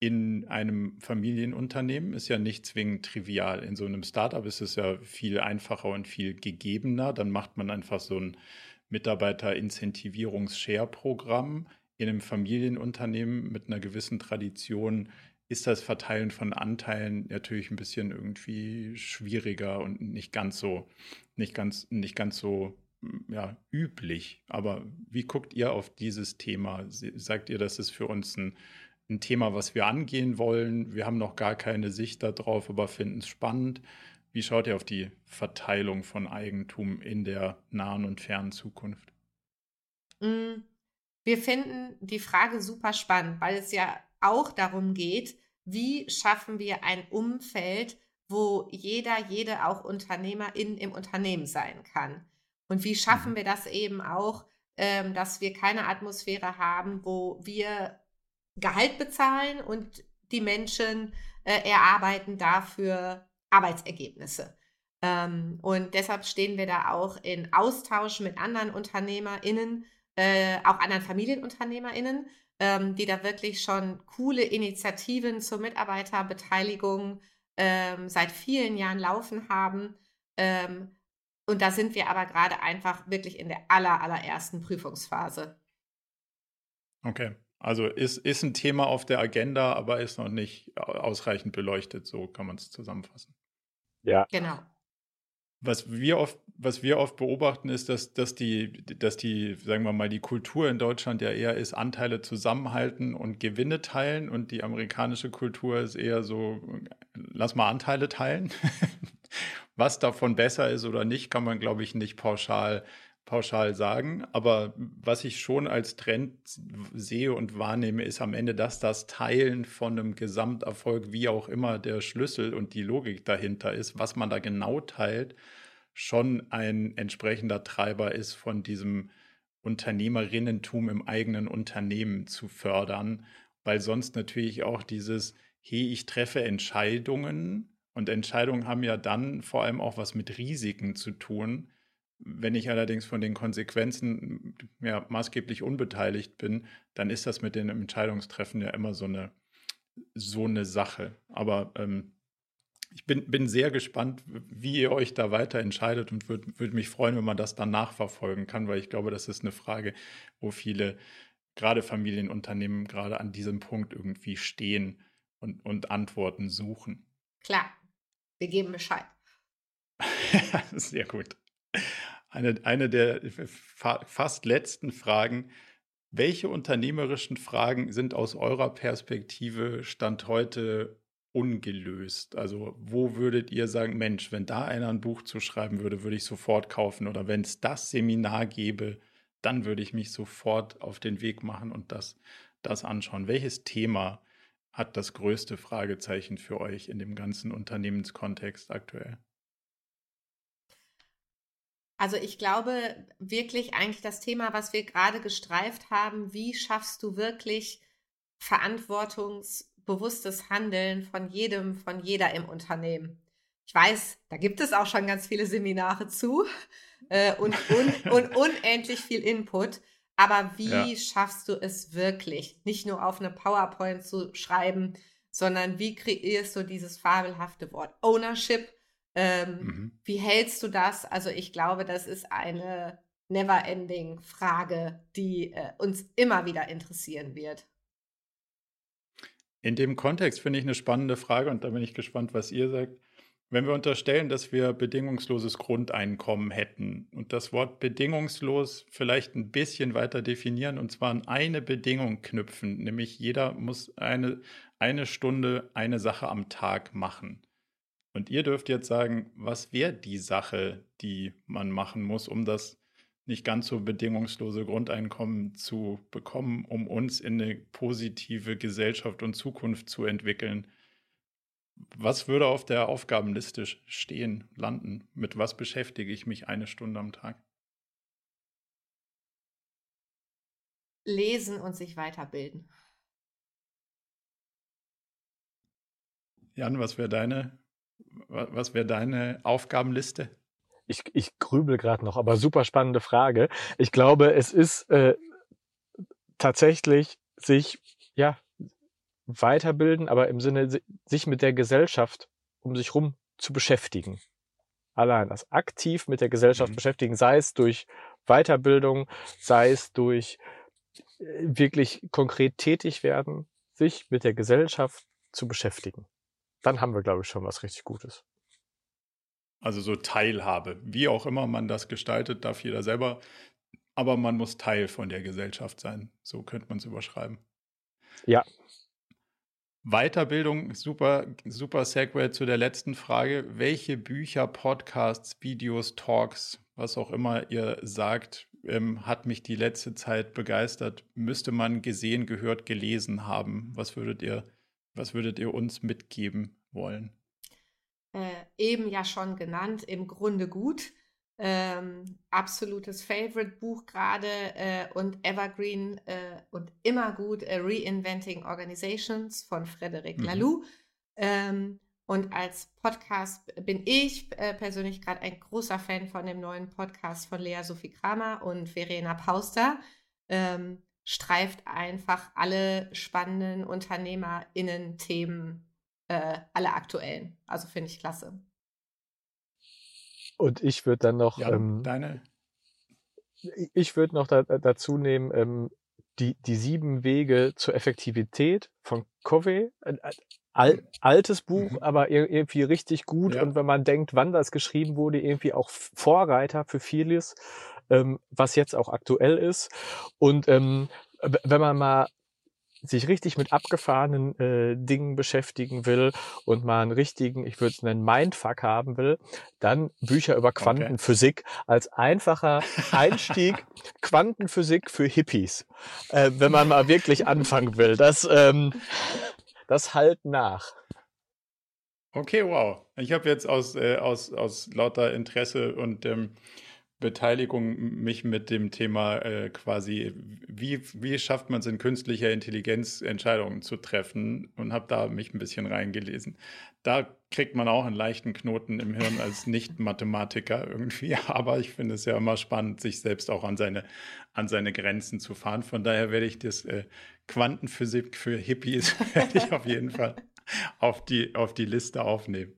in einem Familienunternehmen ist ja nicht zwingend trivial. In so einem Startup ist es ja viel einfacher und viel gegebener. Dann macht man einfach so ein Mitarbeiter-Incentivierungs-Share-Programm. In einem Familienunternehmen mit einer gewissen Tradition ist das Verteilen von Anteilen natürlich ein bisschen irgendwie schwieriger und nicht ganz so, nicht ganz, nicht ganz so ja, üblich. Aber wie guckt ihr auf dieses Thema? Sagt ihr, dass es für uns ein ein Thema, was wir angehen wollen. Wir haben noch gar keine Sicht darauf, aber finden es spannend. Wie schaut ihr auf die Verteilung von Eigentum in der nahen und fernen Zukunft? Mm, wir finden die Frage super spannend, weil es ja auch darum geht, wie schaffen wir ein Umfeld, wo jeder, jede auch Unternehmerin im Unternehmen sein kann. Und wie schaffen mhm. wir das eben auch, ähm, dass wir keine Atmosphäre haben, wo wir Gehalt bezahlen und die Menschen äh, erarbeiten dafür Arbeitsergebnisse. Ähm, und deshalb stehen wir da auch in Austausch mit anderen UnternehmerInnen, äh, auch anderen FamilienunternehmerInnen, ähm, die da wirklich schon coole Initiativen zur Mitarbeiterbeteiligung ähm, seit vielen Jahren laufen haben. Ähm, und da sind wir aber gerade einfach wirklich in der aller, allerersten Prüfungsphase. Okay. Also ist, ist ein Thema auf der Agenda, aber ist noch nicht ausreichend beleuchtet, so kann man es zusammenfassen. Ja. Genau. Was wir oft, was wir oft beobachten, ist, dass, dass die, dass die, sagen wir mal, die Kultur in Deutschland ja eher ist, Anteile zusammenhalten und Gewinne teilen und die amerikanische Kultur ist eher so, lass mal Anteile teilen. [laughs] Was davon besser ist oder nicht, kann man, glaube ich, nicht pauschal pauschal sagen, aber was ich schon als Trend sehe und wahrnehme, ist am Ende, dass das Teilen von einem Gesamterfolg, wie auch immer der Schlüssel und die Logik dahinter ist, was man da genau teilt, schon ein entsprechender Treiber ist von diesem Unternehmerinnentum im eigenen Unternehmen zu fördern, weil sonst natürlich auch dieses, hey, ich treffe Entscheidungen und Entscheidungen haben ja dann vor allem auch was mit Risiken zu tun wenn ich allerdings von den Konsequenzen ja, maßgeblich unbeteiligt bin, dann ist das mit den Entscheidungstreffen ja immer so eine, so eine Sache. Aber ähm, ich bin, bin sehr gespannt, wie ihr euch da weiter entscheidet und würde würd mich freuen, wenn man das dann nachverfolgen kann, weil ich glaube, das ist eine Frage, wo viele, gerade Familienunternehmen, gerade an diesem Punkt irgendwie stehen und, und Antworten suchen. Klar, wir geben Bescheid. [laughs] sehr gut. Eine, eine der fast letzten Fragen. Welche unternehmerischen Fragen sind aus eurer Perspektive Stand heute ungelöst? Also wo würdet ihr sagen, Mensch, wenn da einer ein Buch zu schreiben würde, würde ich sofort kaufen oder wenn es das Seminar gäbe, dann würde ich mich sofort auf den Weg machen und das, das anschauen. Welches Thema hat das größte Fragezeichen für euch in dem ganzen Unternehmenskontext aktuell? Also ich glaube wirklich eigentlich das Thema, was wir gerade gestreift haben, wie schaffst du wirklich verantwortungsbewusstes Handeln von jedem, von jeder im Unternehmen? Ich weiß, da gibt es auch schon ganz viele Seminare zu äh, und, und, und [laughs] unendlich viel Input. Aber wie ja. schaffst du es wirklich, nicht nur auf eine PowerPoint zu schreiben, sondern wie kreierst du dieses fabelhafte Wort Ownership ähm, mhm. Wie hältst du das? Also ich glaube, das ist eine never-ending Frage, die äh, uns immer wieder interessieren wird. In dem Kontext finde ich eine spannende Frage und da bin ich gespannt, was ihr sagt. Wenn wir unterstellen, dass wir bedingungsloses Grundeinkommen hätten und das Wort bedingungslos vielleicht ein bisschen weiter definieren und zwar an eine Bedingung knüpfen, nämlich jeder muss eine, eine Stunde eine Sache am Tag machen. Und ihr dürft jetzt sagen, was wäre die Sache, die man machen muss, um das nicht ganz so bedingungslose Grundeinkommen zu bekommen, um uns in eine positive Gesellschaft und Zukunft zu entwickeln. Was würde auf der Aufgabenliste stehen, landen? Mit was beschäftige ich mich eine Stunde am Tag? Lesen und sich weiterbilden. Jan, was wäre deine was wäre deine Aufgabenliste? Ich, ich grübel gerade noch, aber super spannende Frage. Ich glaube, es ist äh, tatsächlich sich ja weiterbilden, aber im Sinne sich mit der Gesellschaft um sich rum zu beschäftigen. Allein das aktiv mit der Gesellschaft mhm. beschäftigen, sei es durch Weiterbildung, sei es durch äh, wirklich konkret tätig werden, sich mit der Gesellschaft zu beschäftigen dann haben wir, glaube ich, schon was richtig Gutes. Also so Teilhabe. Wie auch immer man das gestaltet, darf jeder selber. Aber man muss Teil von der Gesellschaft sein. So könnte man es überschreiben. Ja. Weiterbildung, super, super Segway zu der letzten Frage. Welche Bücher, Podcasts, Videos, Talks, was auch immer ihr sagt, ähm, hat mich die letzte Zeit begeistert? Müsste man gesehen, gehört, gelesen haben? Was würdet ihr was würdet ihr uns mitgeben wollen? Äh, eben ja schon genannt, im Grunde gut. Ähm, absolutes Favorite-Buch gerade äh, und Evergreen äh, und immer gut äh, Reinventing Organizations von Frederic mhm. Laloux. Ähm, und als Podcast bin ich äh, persönlich gerade ein großer Fan von dem neuen Podcast von Lea Sophie Kramer und Verena Pauster. Ähm, streift einfach alle spannenden UnternehmerInnen-Themen, äh, alle aktuellen. Also finde ich klasse. Und ich würde dann noch. Ja, ähm, deine. Ich würde noch da, dazu nehmen, ähm, die, die sieben Wege zur Effektivität von Covey. Al, altes Buch, mhm. aber irgendwie richtig gut. Ja. Und wenn man denkt, wann das geschrieben wurde, irgendwie auch Vorreiter für vieles ähm, was jetzt auch aktuell ist. Und ähm, wenn man mal sich richtig mit abgefahrenen äh, Dingen beschäftigen will und mal einen richtigen, ich würde es nennen, Mindfuck haben will, dann Bücher über Quantenphysik okay. als einfacher Einstieg. [laughs] Quantenphysik für Hippies, äh, wenn man mal wirklich anfangen will. Das, ähm, das halt nach. Okay, wow. Ich habe jetzt aus, äh, aus, aus lauter Interesse und ähm, Beteiligung mich mit dem Thema äh, quasi, wie, wie schafft man es in künstlicher Intelligenz, Entscheidungen zu treffen und habe da mich ein bisschen reingelesen. Da kriegt man auch einen leichten Knoten im Hirn als Nicht-Mathematiker irgendwie, [laughs] aber ich finde es ja immer spannend, sich selbst auch an seine, an seine Grenzen zu fahren. Von daher werde ich das äh, Quantenphysik für Hippies [laughs] werde ich auf jeden Fall auf die, auf die Liste aufnehmen.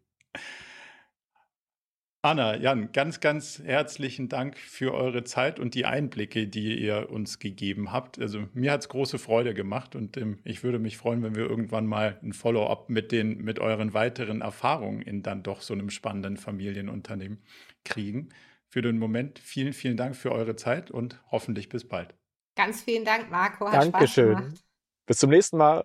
Anna, Jan, ganz, ganz herzlichen Dank für eure Zeit und die Einblicke, die ihr uns gegeben habt. Also mir hat es große Freude gemacht und ähm, ich würde mich freuen, wenn wir irgendwann mal ein Follow-up mit den, mit euren weiteren Erfahrungen in dann doch so einem spannenden Familienunternehmen kriegen. für den Moment vielen, vielen Dank für eure Zeit und hoffentlich bis bald. Ganz vielen Dank, Marco. Hat Dankeschön. Spaß gemacht. Bis zum nächsten Mal.